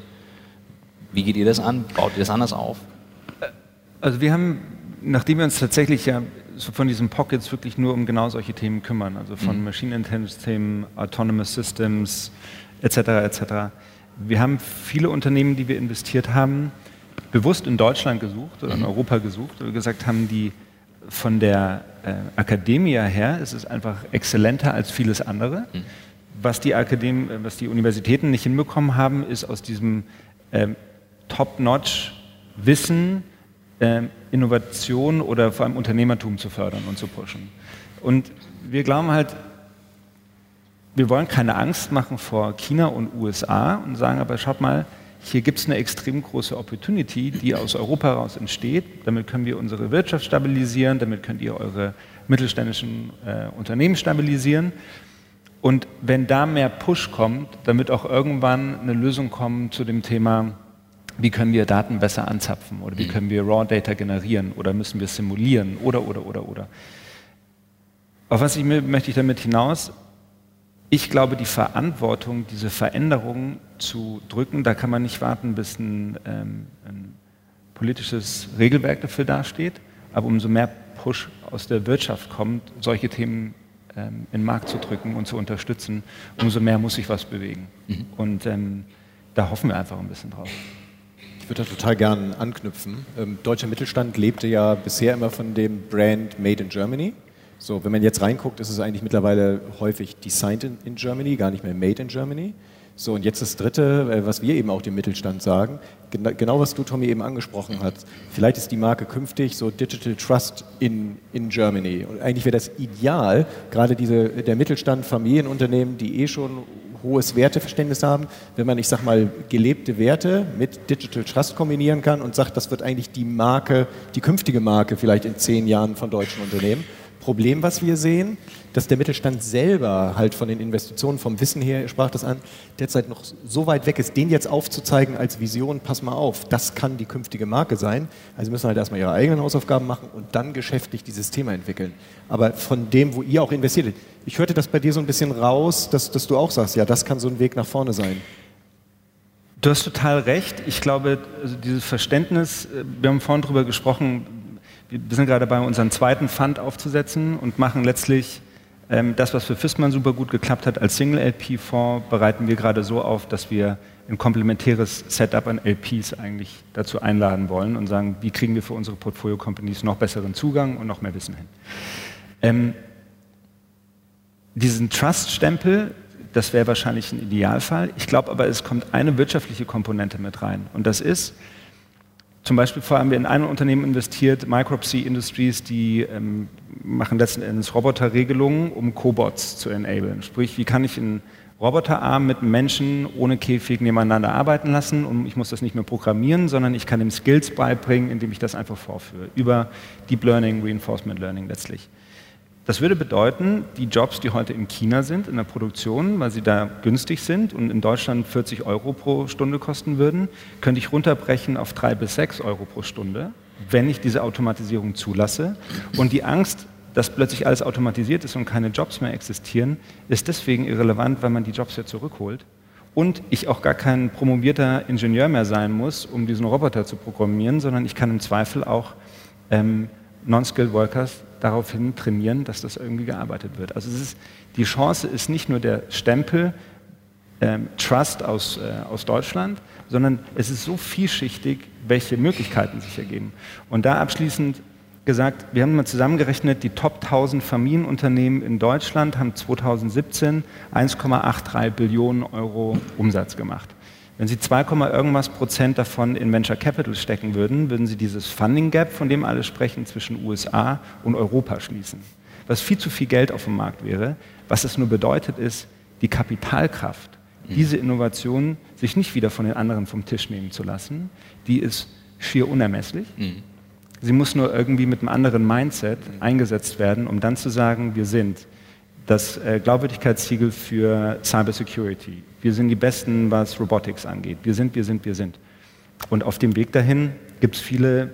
Wie geht ihr das an? Baut ihr das anders auf? Also wir haben, nachdem wir uns tatsächlich ja so von diesen Pockets wirklich nur um genau solche Themen kümmern, also von mhm. Machine Intelligence-Themen, Autonomous Systems etc. etc., wir haben viele Unternehmen, die wir investiert haben, bewusst in Deutschland gesucht oder in mhm. Europa gesucht, wir gesagt haben, die von der äh, Akademie her ist es einfach exzellenter als vieles andere. Mhm. Was, die Akadem was die Universitäten nicht hinbekommen haben, ist aus diesem äh, Top-Notch-Wissen äh, Innovation oder vor allem Unternehmertum zu fördern und zu pushen. Und wir glauben halt, wir wollen keine Angst machen vor China und USA und sagen aber, schaut mal, hier gibt es eine extrem große Opportunity, die aus Europa heraus entsteht. Damit können wir unsere Wirtschaft stabilisieren, damit könnt ihr eure mittelständischen äh, Unternehmen stabilisieren. Und wenn da mehr Push kommt, dann wird auch irgendwann eine Lösung kommen zu dem Thema, wie können wir Daten besser anzapfen oder wie mhm. können wir Raw Data generieren oder müssen wir simulieren oder, oder, oder, oder. Auf was ich, möchte ich damit hinaus? Ich glaube, die Verantwortung, diese Veränderungen zu drücken, da kann man nicht warten, bis ein, ähm, ein politisches Regelwerk dafür dasteht. Aber umso mehr Push aus der Wirtschaft kommt, solche Themen ähm, in den Markt zu drücken und zu unterstützen, umso mehr muss sich was bewegen. Mhm. Und ähm, da hoffen wir einfach ein bisschen drauf. Ich würde da total gern anknüpfen. Ähm, deutscher Mittelstand lebte ja bisher immer von dem Brand Made in Germany. So, wenn man jetzt reinguckt, ist es eigentlich mittlerweile häufig designed in, in Germany, gar nicht mehr made in Germany. So, und jetzt das Dritte, äh, was wir eben auch dem Mittelstand sagen, genau, genau was du, Tommy, eben angesprochen hast. Vielleicht ist die Marke künftig so Digital Trust in, in Germany. Und eigentlich wäre das ideal, gerade diese, der Mittelstand, Familienunternehmen, die eh schon hohes Werteverständnis haben, wenn man, ich sag mal, gelebte Werte mit Digital Trust kombinieren kann und sagt, das wird eigentlich die Marke, die künftige Marke vielleicht in zehn Jahren von deutschen Unternehmen. Problem, was wir sehen, dass der Mittelstand selber halt von den Investitionen, vom Wissen her, sprach das an, derzeit noch so weit weg ist, den jetzt aufzuzeigen als Vision, pass mal auf, das kann die künftige Marke sein. Also müssen halt erstmal ihre eigenen Hausaufgaben machen und dann geschäftlich dieses Thema entwickeln. Aber von dem, wo ihr auch investiert, ich hörte das bei dir so ein bisschen raus, dass, dass du auch sagst, ja, das kann so ein Weg nach vorne sein. Du hast total recht. Ich glaube, also dieses Verständnis, äh, wir haben vorhin darüber gesprochen, wir sind gerade dabei, unseren zweiten Fund aufzusetzen und machen letztlich ähm, das, was für FISMAN super gut geklappt hat, als Single-LP-Fonds, bereiten wir gerade so auf, dass wir ein komplementäres Setup an LPs eigentlich dazu einladen wollen und sagen, wie kriegen wir für unsere Portfolio-Companies noch besseren Zugang und noch mehr Wissen hin. Ähm, diesen Trust-Stempel, das wäre wahrscheinlich ein Idealfall. Ich glaube aber, es kommt eine wirtschaftliche Komponente mit rein. Und das ist, zum Beispiel haben wir in einem Unternehmen investiert, Micropsy Industries, die ähm, machen letzten Endes Roboterregelungen, um Cobots zu enablen. Sprich, wie kann ich einen Roboterarm mit Menschen ohne Käfig nebeneinander arbeiten lassen und ich muss das nicht mehr programmieren, sondern ich kann ihm Skills beibringen, indem ich das einfach vorführe. Über Deep Learning, Reinforcement Learning letztlich. Das würde bedeuten, die Jobs, die heute in China sind, in der Produktion, weil sie da günstig sind und in Deutschland 40 Euro pro Stunde kosten würden, könnte ich runterbrechen auf 3 bis 6 Euro pro Stunde, wenn ich diese Automatisierung zulasse. Und die Angst, dass plötzlich alles automatisiert ist und keine Jobs mehr existieren, ist deswegen irrelevant, weil man die Jobs ja zurückholt. Und ich auch gar kein promovierter Ingenieur mehr sein muss, um diesen Roboter zu programmieren, sondern ich kann im Zweifel auch ähm, Non-Skilled Workers daraufhin trainieren, dass das irgendwie gearbeitet wird. Also ist, die Chance ist nicht nur der Stempel ähm, Trust aus, äh, aus Deutschland, sondern es ist so vielschichtig, welche Möglichkeiten sich ergeben. Und da abschließend gesagt, wir haben mal zusammengerechnet, die Top 1000 Familienunternehmen in Deutschland haben 2017 1,83 Billionen Euro Umsatz gemacht. Wenn Sie 2, irgendwas Prozent davon in Venture Capital stecken würden, würden Sie dieses Funding Gap, von dem alle sprechen, zwischen USA und Europa schließen. Was viel zu viel Geld auf dem Markt wäre. Was es nur bedeutet, ist, die Kapitalkraft, mhm. diese Innovation sich nicht wieder von den anderen vom Tisch nehmen zu lassen, die ist schier unermesslich. Mhm. Sie muss nur irgendwie mit einem anderen Mindset eingesetzt werden, um dann zu sagen, wir sind das äh, Glaubwürdigkeitssiegel für Cybersecurity. Wir sind die Besten, was Robotics angeht. Wir sind, wir sind, wir sind. Und auf dem Weg dahin gibt es viele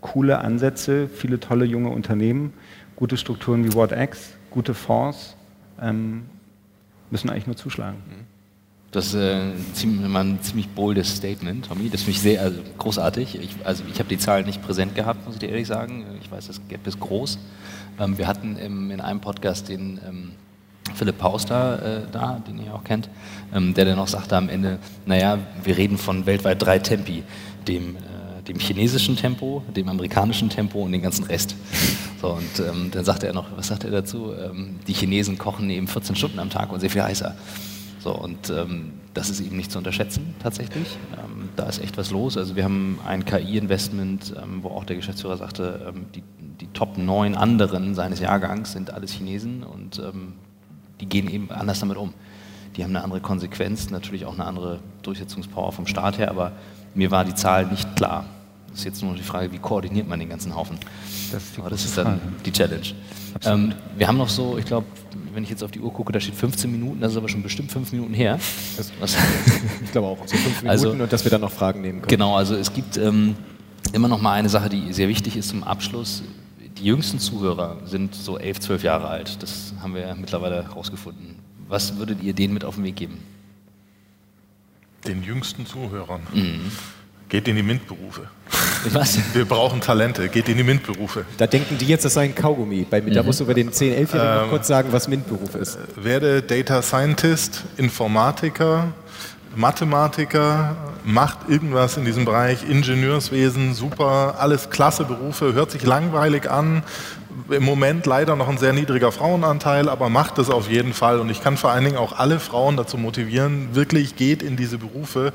coole Ansätze, viele tolle junge Unternehmen, gute Strukturen wie WhatX, gute Fonds, ähm, müssen eigentlich nur zuschlagen. Das ist äh, ziemlich, ein ziemlich boldes Statement, Tommy. Das finde ich sehr also großartig. Ich, also ich habe die Zahlen nicht präsent gehabt, muss ich dir ehrlich sagen. Ich weiß, das Gap ist groß. Ähm, wir hatten im, in einem Podcast den ähm, Philipp Pauster äh, da, den ihr auch kennt, ähm, der dann noch sagte am Ende, naja, wir reden von weltweit drei Tempi, dem, äh, dem chinesischen Tempo, dem amerikanischen Tempo und den ganzen Rest. So, und ähm, dann sagte er noch, was sagt er dazu? Ähm, die Chinesen kochen eben 14 Stunden am Tag und sehr viel heißer. So, und ähm, das ist eben nicht zu unterschätzen tatsächlich. Ähm, da ist echt was los. Also wir haben ein KI-Investment, ähm, wo auch der Geschäftsführer sagte, die, die Top 9 anderen seines Jahrgangs sind alles Chinesen und die gehen eben anders damit um. Die haben eine andere Konsequenz, natürlich auch eine andere Durchsetzungspower vom Staat her, aber mir war die Zahl nicht klar. Das ist jetzt nur die Frage, wie koordiniert man den ganzen Haufen? Das ist, das ist dann die Challenge. Ähm, wir haben noch so, ich glaube, wenn ich jetzt auf die Uhr gucke, da steht 15 Minuten, das ist aber schon bestimmt fünf Minuten her. Das, ich glaube auch, so fünf Minuten also, und dass wir dann noch Fragen nehmen können. Genau, also es gibt ähm, immer noch mal eine Sache, die sehr wichtig ist zum Abschluss. Die jüngsten Zuhörer sind so elf, zwölf Jahre alt. Das haben wir mittlerweile herausgefunden. Was würdet ihr denen mit auf den Weg geben? Den jüngsten Zuhörern? Mhm. Geht in die MINT-Berufe. Was? Wir brauchen Talente. Geht in die MINT-Berufe. Da denken die jetzt, das sei ein Kaugummi. Bei, mhm. Da musst du bei den 10, 11-Jährigen ähm, noch kurz sagen, was MINT-Beruf ist. Werde Data Scientist, Informatiker, Mathematiker, macht irgendwas in diesem Bereich, Ingenieurswesen, super, alles klasse Berufe, hört sich langweilig an, im Moment leider noch ein sehr niedriger Frauenanteil, aber macht es auf jeden Fall. Und ich kann vor allen Dingen auch alle Frauen dazu motivieren, wirklich geht in diese Berufe.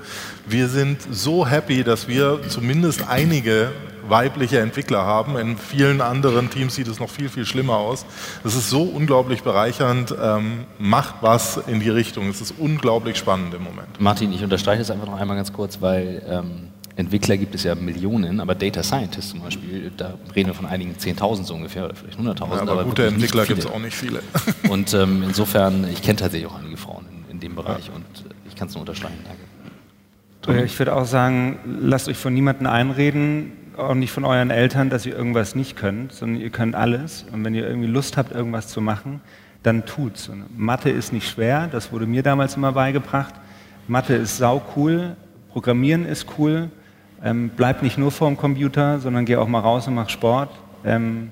Wir sind so happy, dass wir zumindest einige weibliche Entwickler haben. In vielen anderen Teams sieht es noch viel, viel schlimmer aus. Das ist so unglaublich bereichernd, ähm, macht was in die Richtung. Es ist unglaublich spannend im Moment. Martin, ich unterstreiche das einfach noch einmal ganz kurz, weil ähm, Entwickler gibt es ja Millionen, aber Data Scientists zum Beispiel, da reden wir von einigen 10.000 so ungefähr oder vielleicht 100.000. Ja, aber, aber gute Entwickler gibt es auch nicht viele. Und ähm, insofern, ich kenne tatsächlich auch einige Frauen in, in dem Bereich ja. und äh, ich kann es nur unterstreichen. Danke. Ich würde auch sagen, lasst euch von niemandem einreden, auch nicht von euren Eltern, dass ihr irgendwas nicht könnt, sondern ihr könnt alles. Und wenn ihr irgendwie Lust habt, irgendwas zu machen, dann tut's. Und Mathe ist nicht schwer, das wurde mir damals immer beigebracht. Mathe ist sau cool, Programmieren ist cool, ähm, bleib nicht nur vorm Computer, sondern geh auch mal raus und mach Sport. Ähm,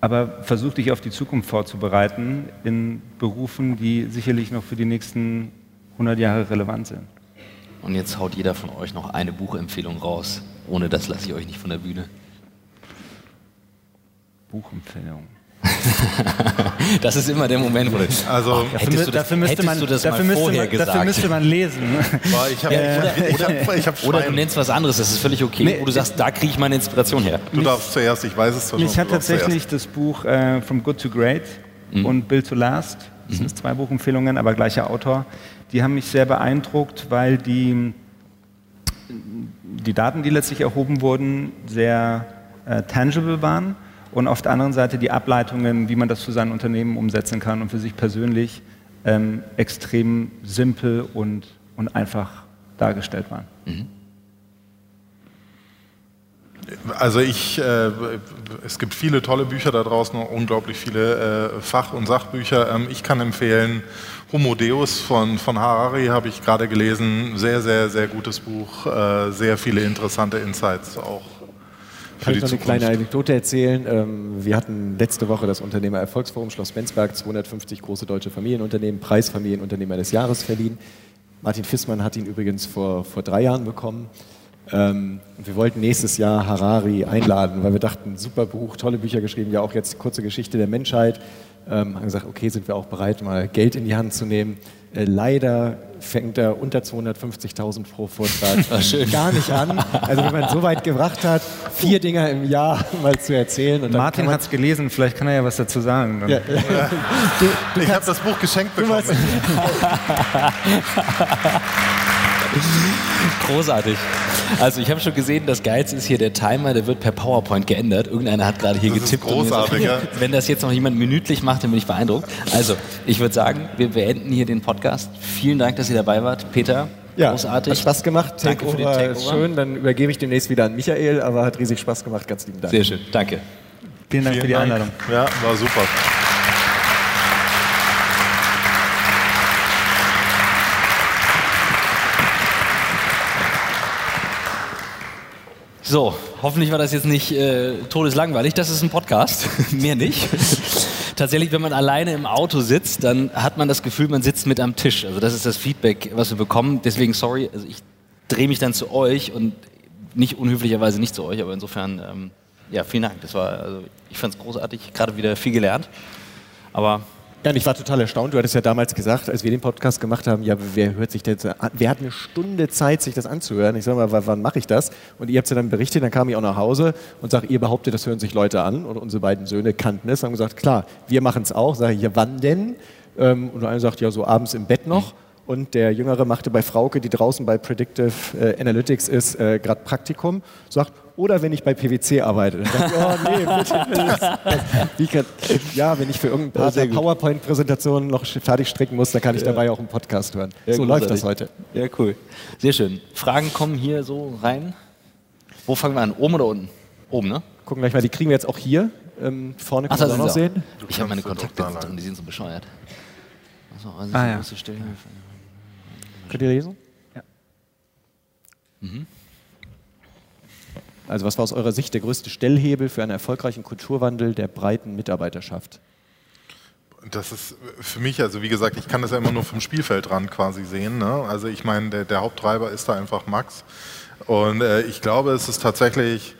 aber versuch dich auf die Zukunft vorzubereiten in Berufen, die sicherlich noch für die nächsten 100 Jahre relevant sind. Und jetzt haut jeder von euch noch eine Buchempfehlung raus. Ohne das lasse ich euch nicht von der Bühne. Buchempfehlung. das ist immer der Moment, wo du. Also, oh, dafür, das, dafür, müsste man, dafür, müsste man, dafür müsste man lesen. Boah, ich hab, ja, ich hab, ich hab, oder, du nennst was anderes, das ist völlig okay. Nee, wo du sagst, da kriege ich meine Inspiration her. Du darfst zuerst, ich weiß es zwar Ich habe tatsächlich das Buch äh, From Good to Great mhm. und Build to Last. Das mhm. sind zwei Buchempfehlungen, aber gleicher Autor. Die haben mich sehr beeindruckt, weil die, die Daten, die letztlich erhoben wurden, sehr äh, tangible waren und auf der anderen Seite die Ableitungen, wie man das für sein Unternehmen umsetzen kann und für sich persönlich ähm, extrem simpel und, und einfach dargestellt waren. Mhm. Also ich, äh, es gibt viele tolle Bücher da draußen, unglaublich viele äh, Fach- und Sachbücher. Ähm, ich kann empfehlen, Homo Deus von, von Harari habe ich gerade gelesen. Sehr, sehr, sehr gutes Buch, äh, sehr viele interessante Insights auch kann ich noch eine kleine Anekdote erzählen. Ähm, wir hatten letzte Woche das Unternehmer Erfolgsforum Schloss Benzberg, 250 große deutsche Familienunternehmen, Preisfamilienunternehmer des Jahres verliehen. Martin Fissmann hat ihn übrigens vor, vor drei Jahren bekommen. Ähm, wir wollten nächstes Jahr Harari einladen, weil wir dachten, super Buch, tolle Bücher geschrieben, ja auch jetzt kurze Geschichte der Menschheit. Ähm, haben gesagt, okay, sind wir auch bereit, mal Geld in die Hand zu nehmen. Äh, leider fängt er unter 250.000 pro Vortrag gar nicht an. Also wenn man so weit gebracht hat, vier Dinger im Jahr mal zu erzählen. Martin hat es gelesen, vielleicht kann er ja was dazu sagen. Ja, ja. Du, du ich habe das Buch geschenkt bekommen. Großartig. Also ich habe schon gesehen, das Geilste ist hier der Timer, der wird per PowerPoint geändert. Irgendeiner hat gerade hier das getippt. Ist großartig, so, ja. Wenn das jetzt noch jemand minütlich macht, dann bin ich beeindruckt. Also ich würde sagen, wir beenden hier den Podcast. Vielen Dank, dass ihr dabei wart. Peter, ja, großartig. Hat Spaß gemacht. Danke für den Takeover. Schön, dann übergebe ich demnächst wieder an Michael, aber hat riesig Spaß gemacht. Ganz lieben Dank. Sehr schön, danke. Vielen Dank Vielen für die Einladung. Ja, war super. So, hoffentlich war das jetzt nicht äh, todeslangweilig. Das ist ein Podcast, mehr nicht. Tatsächlich, wenn man alleine im Auto sitzt, dann hat man das Gefühl, man sitzt mit am Tisch. Also das ist das Feedback, was wir bekommen. Deswegen, sorry, also ich drehe mich dann zu euch und nicht unhöflicherweise nicht zu euch, aber insofern, ähm, ja, vielen Dank. Das war, also ich fand es großartig, gerade wieder viel gelernt. Aber ja, und ich war total erstaunt. Du hattest ja damals gesagt, als wir den Podcast gemacht haben, ja, wer hört sich das an? Wer hat eine Stunde Zeit, sich das anzuhören? Ich sage mal, wann mache ich das? Und ihr habt ja dann berichtet, dann kam ich auch nach Hause und sage, ihr behauptet, das hören sich Leute an. Und unsere beiden Söhne kannten es, haben gesagt, klar, wir machen es auch. Sage ich, ja, wann denn? Ähm, und einer sagt, ja, so abends im Bett noch. Und der Jüngere machte bei Frauke, die draußen bei Predictive äh, Analytics ist, äh, gerade Praktikum, sagt, oder wenn ich bei PwC arbeite. Dann ich, oh nee, bitte. Kann, ja, wenn ich für irgendein paar PowerPoint-Präsentationen noch fertig stricken muss, dann kann ich ja. dabei auch einen Podcast hören. Ja, so läuft das heute. Ja, cool. Sehr schön. Fragen kommen hier so rein. Wo fangen wir an? Oben oder unten? Oben, ne? Gucken gleich mal, die kriegen wir jetzt auch hier. Ähm, vorne können wir auch noch sehen. Ich habe meine Kontakte drin, die sind so bescheuert. Also, also ah, ja. Könnt ihr lesen? Ja. Mhm. Also was war aus eurer Sicht der größte Stellhebel für einen erfolgreichen Kulturwandel der breiten Mitarbeiterschaft? Das ist für mich, also wie gesagt, ich kann das ja immer nur vom Spielfeldrand quasi sehen. Ne? Also ich meine, der, der, Haupttreiber ist da einfach Max. Und äh, ich glaube, es ist tatsächlich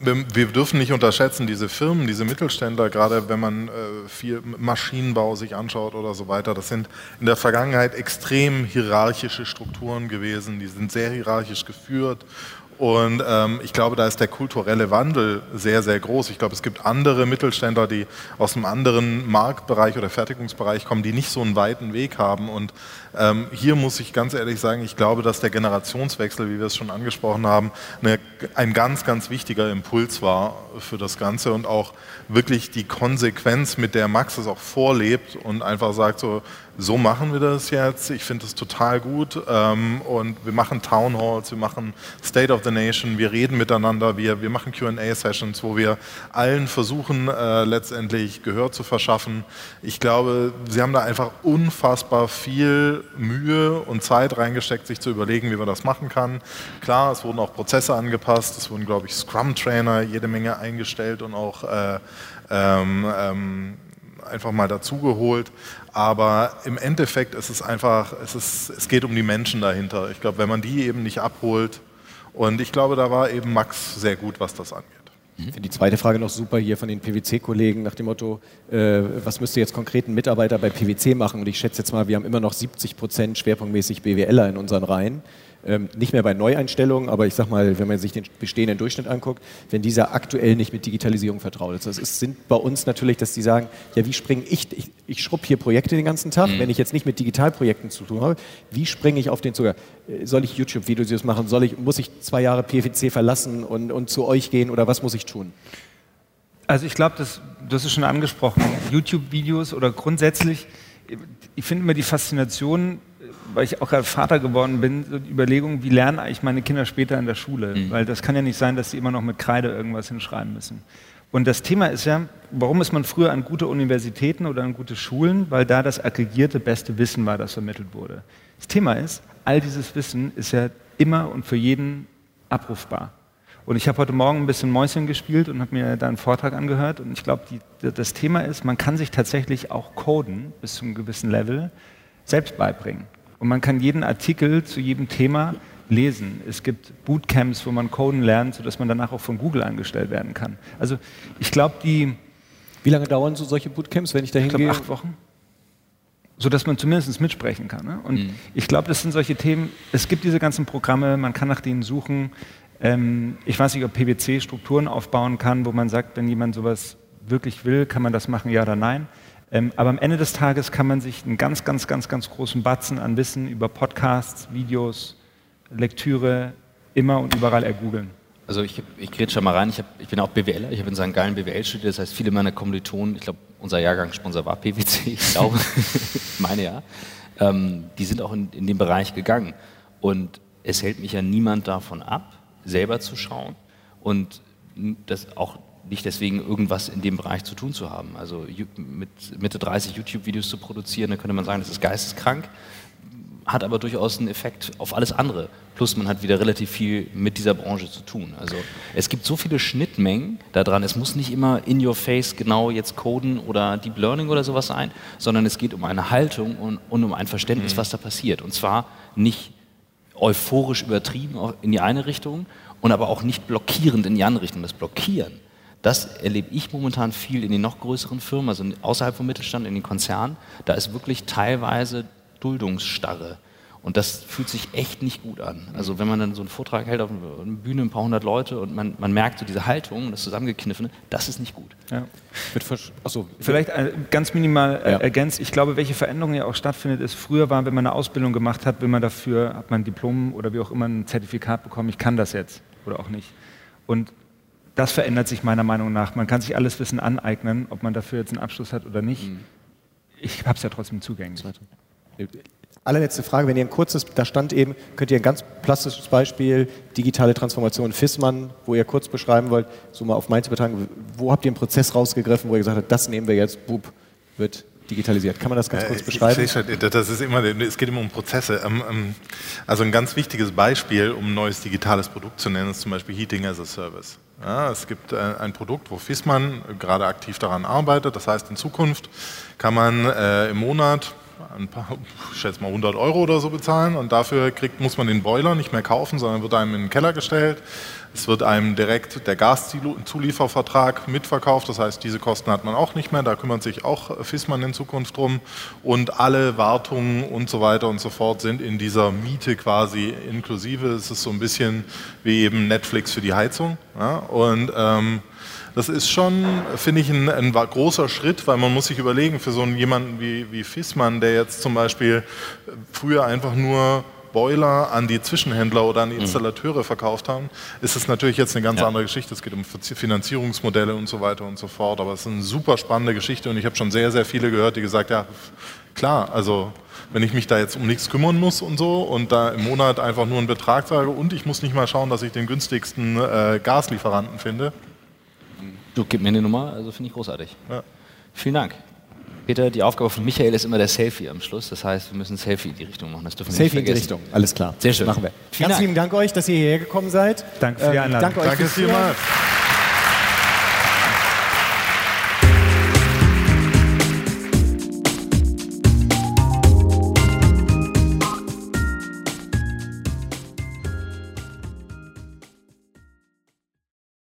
wir dürfen nicht unterschätzen, diese Firmen, diese Mittelständler, gerade wenn man äh, viel Maschinenbau sich anschaut oder so weiter, das sind in der Vergangenheit extrem hierarchische Strukturen gewesen, die sind sehr hierarchisch geführt Und ähm, ich glaube, da ist der kulturelle Wandel sehr, sehr groß. Ich glaube, es gibt andere Mittelständler, die aus einem anderen Marktbereich oder Fertigungsbereich kommen, die nicht so einen weiten Weg haben. Und ähm, hier muss ich ganz ehrlich sagen, ich glaube, dass der Generationswechsel, wie wir es schon angesprochen haben, eine, ein ganz, ganz wichtiger Impuls war für das Ganze und auch wirklich die Konsequenz, mit der Max es auch vorlebt und einfach sagt so, so machen wir das jetzt. Ich finde es total gut. Ähm, und wir machen Town Halls, wir machen State of the Nation, wir reden miteinander, wir, wir machen QA-Sessions, wo wir allen versuchen, äh, letztendlich Gehör zu verschaffen. Ich glaube, sie haben da einfach unfassbar viel Mühe und Zeit reingesteckt, sich zu überlegen, wie man das machen kann. Klar, es wurden auch Prozesse angepasst, es wurden, glaube ich, Scrum-Trainer jede Menge eingestellt und auch äh, ähm, ähm, einfach mal dazugeholt. Aber im Endeffekt ist es einfach, es, ist, es geht um die Menschen dahinter. Ich glaube, wenn man die eben nicht abholt, und ich glaube, da war eben Max sehr gut, was das angeht. Ich finde die zweite Frage noch super hier von den PwC-Kollegen nach dem Motto, äh, was müsste jetzt konkret ein Mitarbeiter bei PwC machen? Und ich schätze jetzt mal, wir haben immer noch 70 Prozent schwerpunktmäßig BWLer in unseren Reihen ähm, nicht mehr bei Neueinstellungen, aber ich sag mal, wenn man sich den bestehenden Durchschnitt anguckt, wenn dieser aktuell nicht mit Digitalisierung vertraut ist. Das ist, sind bei uns natürlich, dass die sagen, ja, wie springe ich, ich, ich schrubb hier Projekte den ganzen Tag, mhm. wenn ich jetzt nicht mit Digitalprojekten zu tun habe, wie springe ich auf den Zugang? Äh, soll ich YouTube-Videos machen? Soll ich, muss ich zwei Jahre PwC verlassen und, und zu euch gehen oder was muss ich tun? Also ich glaube, das, das ist schon angesprochen, YouTube-Videos oder grundsätzlich, ich finde immer die Faszination weil ich auch gerade Vater geworden bin, so die Überlegung, wie lernen eigentlich meine Kinder später in der Schule? Mhm. Weil das kann ja nicht sein, dass sie immer noch mit Kreide irgendwas hinschreiben müssen. Und das Thema ist ja, warum ist man früher an gute Universitäten oder an gute Schulen? Weil da das aggregierte beste Wissen war, das vermittelt wurde. Das Thema ist, all dieses Wissen ist ja immer und für jeden abrufbar. Und ich habe heute Morgen ein bisschen Mäuschen gespielt und habe mir da einen Vortrag angehört. Und ich glaube, das Thema ist, man kann sich tatsächlich auch coden bis zu einem gewissen Level selbst beibringen. Und man kann jeden Artikel zu jedem Thema lesen. Es gibt Bootcamps, wo man Coden lernt, sodass man danach auch von Google angestellt werden kann. Also ich glaube, die... Wie lange dauern so solche Bootcamps, wenn ich da hingehe? Ich glaube, acht Wochen. Sodass man zumindest mitsprechen kann. Ne? Und mhm. ich glaube, das sind solche Themen, es gibt diese ganzen Programme, man kann nach denen suchen. Ähm, ich weiß nicht, ob PwC Strukturen aufbauen kann, wo man sagt, wenn jemand sowas wirklich will, kann man das machen, ja oder nein. Ähm, aber am Ende des Tages kann man sich einen ganz, ganz, ganz, ganz großen Batzen an Wissen über Podcasts, Videos, Lektüre immer und überall ergoogeln. Also ich, ich grätsche mal rein, ich, hab, ich bin auch BWLer, ich habe in seinem geilen BWL studiert, das heißt viele meiner Kommilitonen, ich glaube unser Jahrgangssponsor war PwC, ich glaube, meine ja, ähm, die sind auch in, in den Bereich gegangen. Und es hält mich ja niemand davon ab, selber zu schauen. Und das auch nicht deswegen irgendwas in dem Bereich zu tun zu haben. Also mit Mitte 30 YouTube-Videos zu produzieren, da könnte man sagen, das ist geisteskrank, hat aber durchaus einen Effekt auf alles andere. Plus man hat wieder relativ viel mit dieser Branche zu tun. Also es gibt so viele Schnittmengen daran. Es muss nicht immer in your face genau jetzt coden oder Deep Learning oder sowas sein, sondern es geht um eine Haltung und, und um ein Verständnis, mhm. was da passiert. Und zwar nicht euphorisch übertrieben in die eine Richtung und aber auch nicht blockierend in die andere Richtung. Das Blockieren das erlebe ich momentan viel in den noch größeren Firmen, also außerhalb vom Mittelstand, in den Konzernen. Da ist wirklich teilweise Duldungsstarre. Und das fühlt sich echt nicht gut an. Also wenn man dann so einen Vortrag hält auf einer Bühne, ein paar hundert Leute und man, man merkt so diese Haltung, das Zusammengekniffene, das ist nicht gut. Ja. Achso, Vielleicht äh, ganz minimal äh, ja. ergänzt. Ich glaube, welche Veränderung ja auch stattfindet, ist, früher war, wenn man eine Ausbildung gemacht hat, will man dafür, hat man ein Diplom oder wie auch immer ein Zertifikat bekommen, ich kann das jetzt oder auch nicht. Und das verändert sich meiner Meinung nach. Man kann sich alles Wissen aneignen, ob man dafür jetzt einen Abschluss hat oder nicht. Mhm. Ich habe es ja trotzdem zugänglich. Allerletzte Frage, wenn ihr ein kurzes, da stand eben, könnt ihr ein ganz plastisches Beispiel, digitale Transformation Fissmann, wo ihr kurz beschreiben wollt, so mal auf Mainz übertragen, wo habt ihr einen Prozess rausgegriffen, wo ihr gesagt habt, das nehmen wir jetzt, bub, wird digitalisiert. Kann man das ganz kurz äh, beschreiben? Das ist immer, es geht immer um Prozesse. Ähm, ähm, also ein ganz wichtiges Beispiel, um ein neues digitales Produkt zu nennen, ist zum Beispiel Heating as a Service. Ja, es gibt äh, ein Produkt, wo Fissmann gerade aktiv daran arbeitet. Das heißt, in Zukunft kann man äh, im Monat ein paar, ich schätze mal 100 Euro oder so bezahlen und dafür kriegt, muss man den Boiler nicht mehr kaufen, sondern wird einem in den Keller gestellt. Es wird einem direkt der Gaszuliefervertrag mitverkauft, das heißt, diese Kosten hat man auch nicht mehr, da kümmert sich auch Fissmann in Zukunft drum und alle Wartungen und so weiter und so fort sind in dieser Miete quasi inklusive. Es ist so ein bisschen wie eben Netflix für die Heizung ja? und ähm, das ist schon, finde ich, ein, ein, großer Schritt, weil man muss sich überlegen, für so einen jemanden wie, wie Fissmann, der jetzt zum Beispiel früher einfach nur Boiler an die Zwischenhändler oder an die mhm. Installateure verkauft haben, ist es natürlich jetzt eine ganz ja. andere Geschichte. Es geht um Finanzierungsmodelle und so weiter und so fort. Aber es ist eine super spannende Geschichte und ich habe schon sehr, sehr viele gehört, die gesagt, ja, klar, also wenn ich mich da jetzt um nichts kümmern muss und so und da im Monat einfach nur einen Betrag sage und ich muss nicht mal schauen, dass ich den günstigsten äh, Gaslieferanten finde. Du gib mir eine Nummer, also finde ich großartig. Ja. Vielen Dank. Peter, die Aufgabe von Michael ist immer der Selfie am Schluss. Das heißt, wir müssen Selfie in die Richtung machen. Das dürfen wir Selfie nicht in die Richtung, alles klar. Sehr schön. Machen wir. Vielen Ganz Dank. lieben Dank euch, dass ihr hierher gekommen seid. Danke für die ähm, Einladung. danke euch danke vielmals.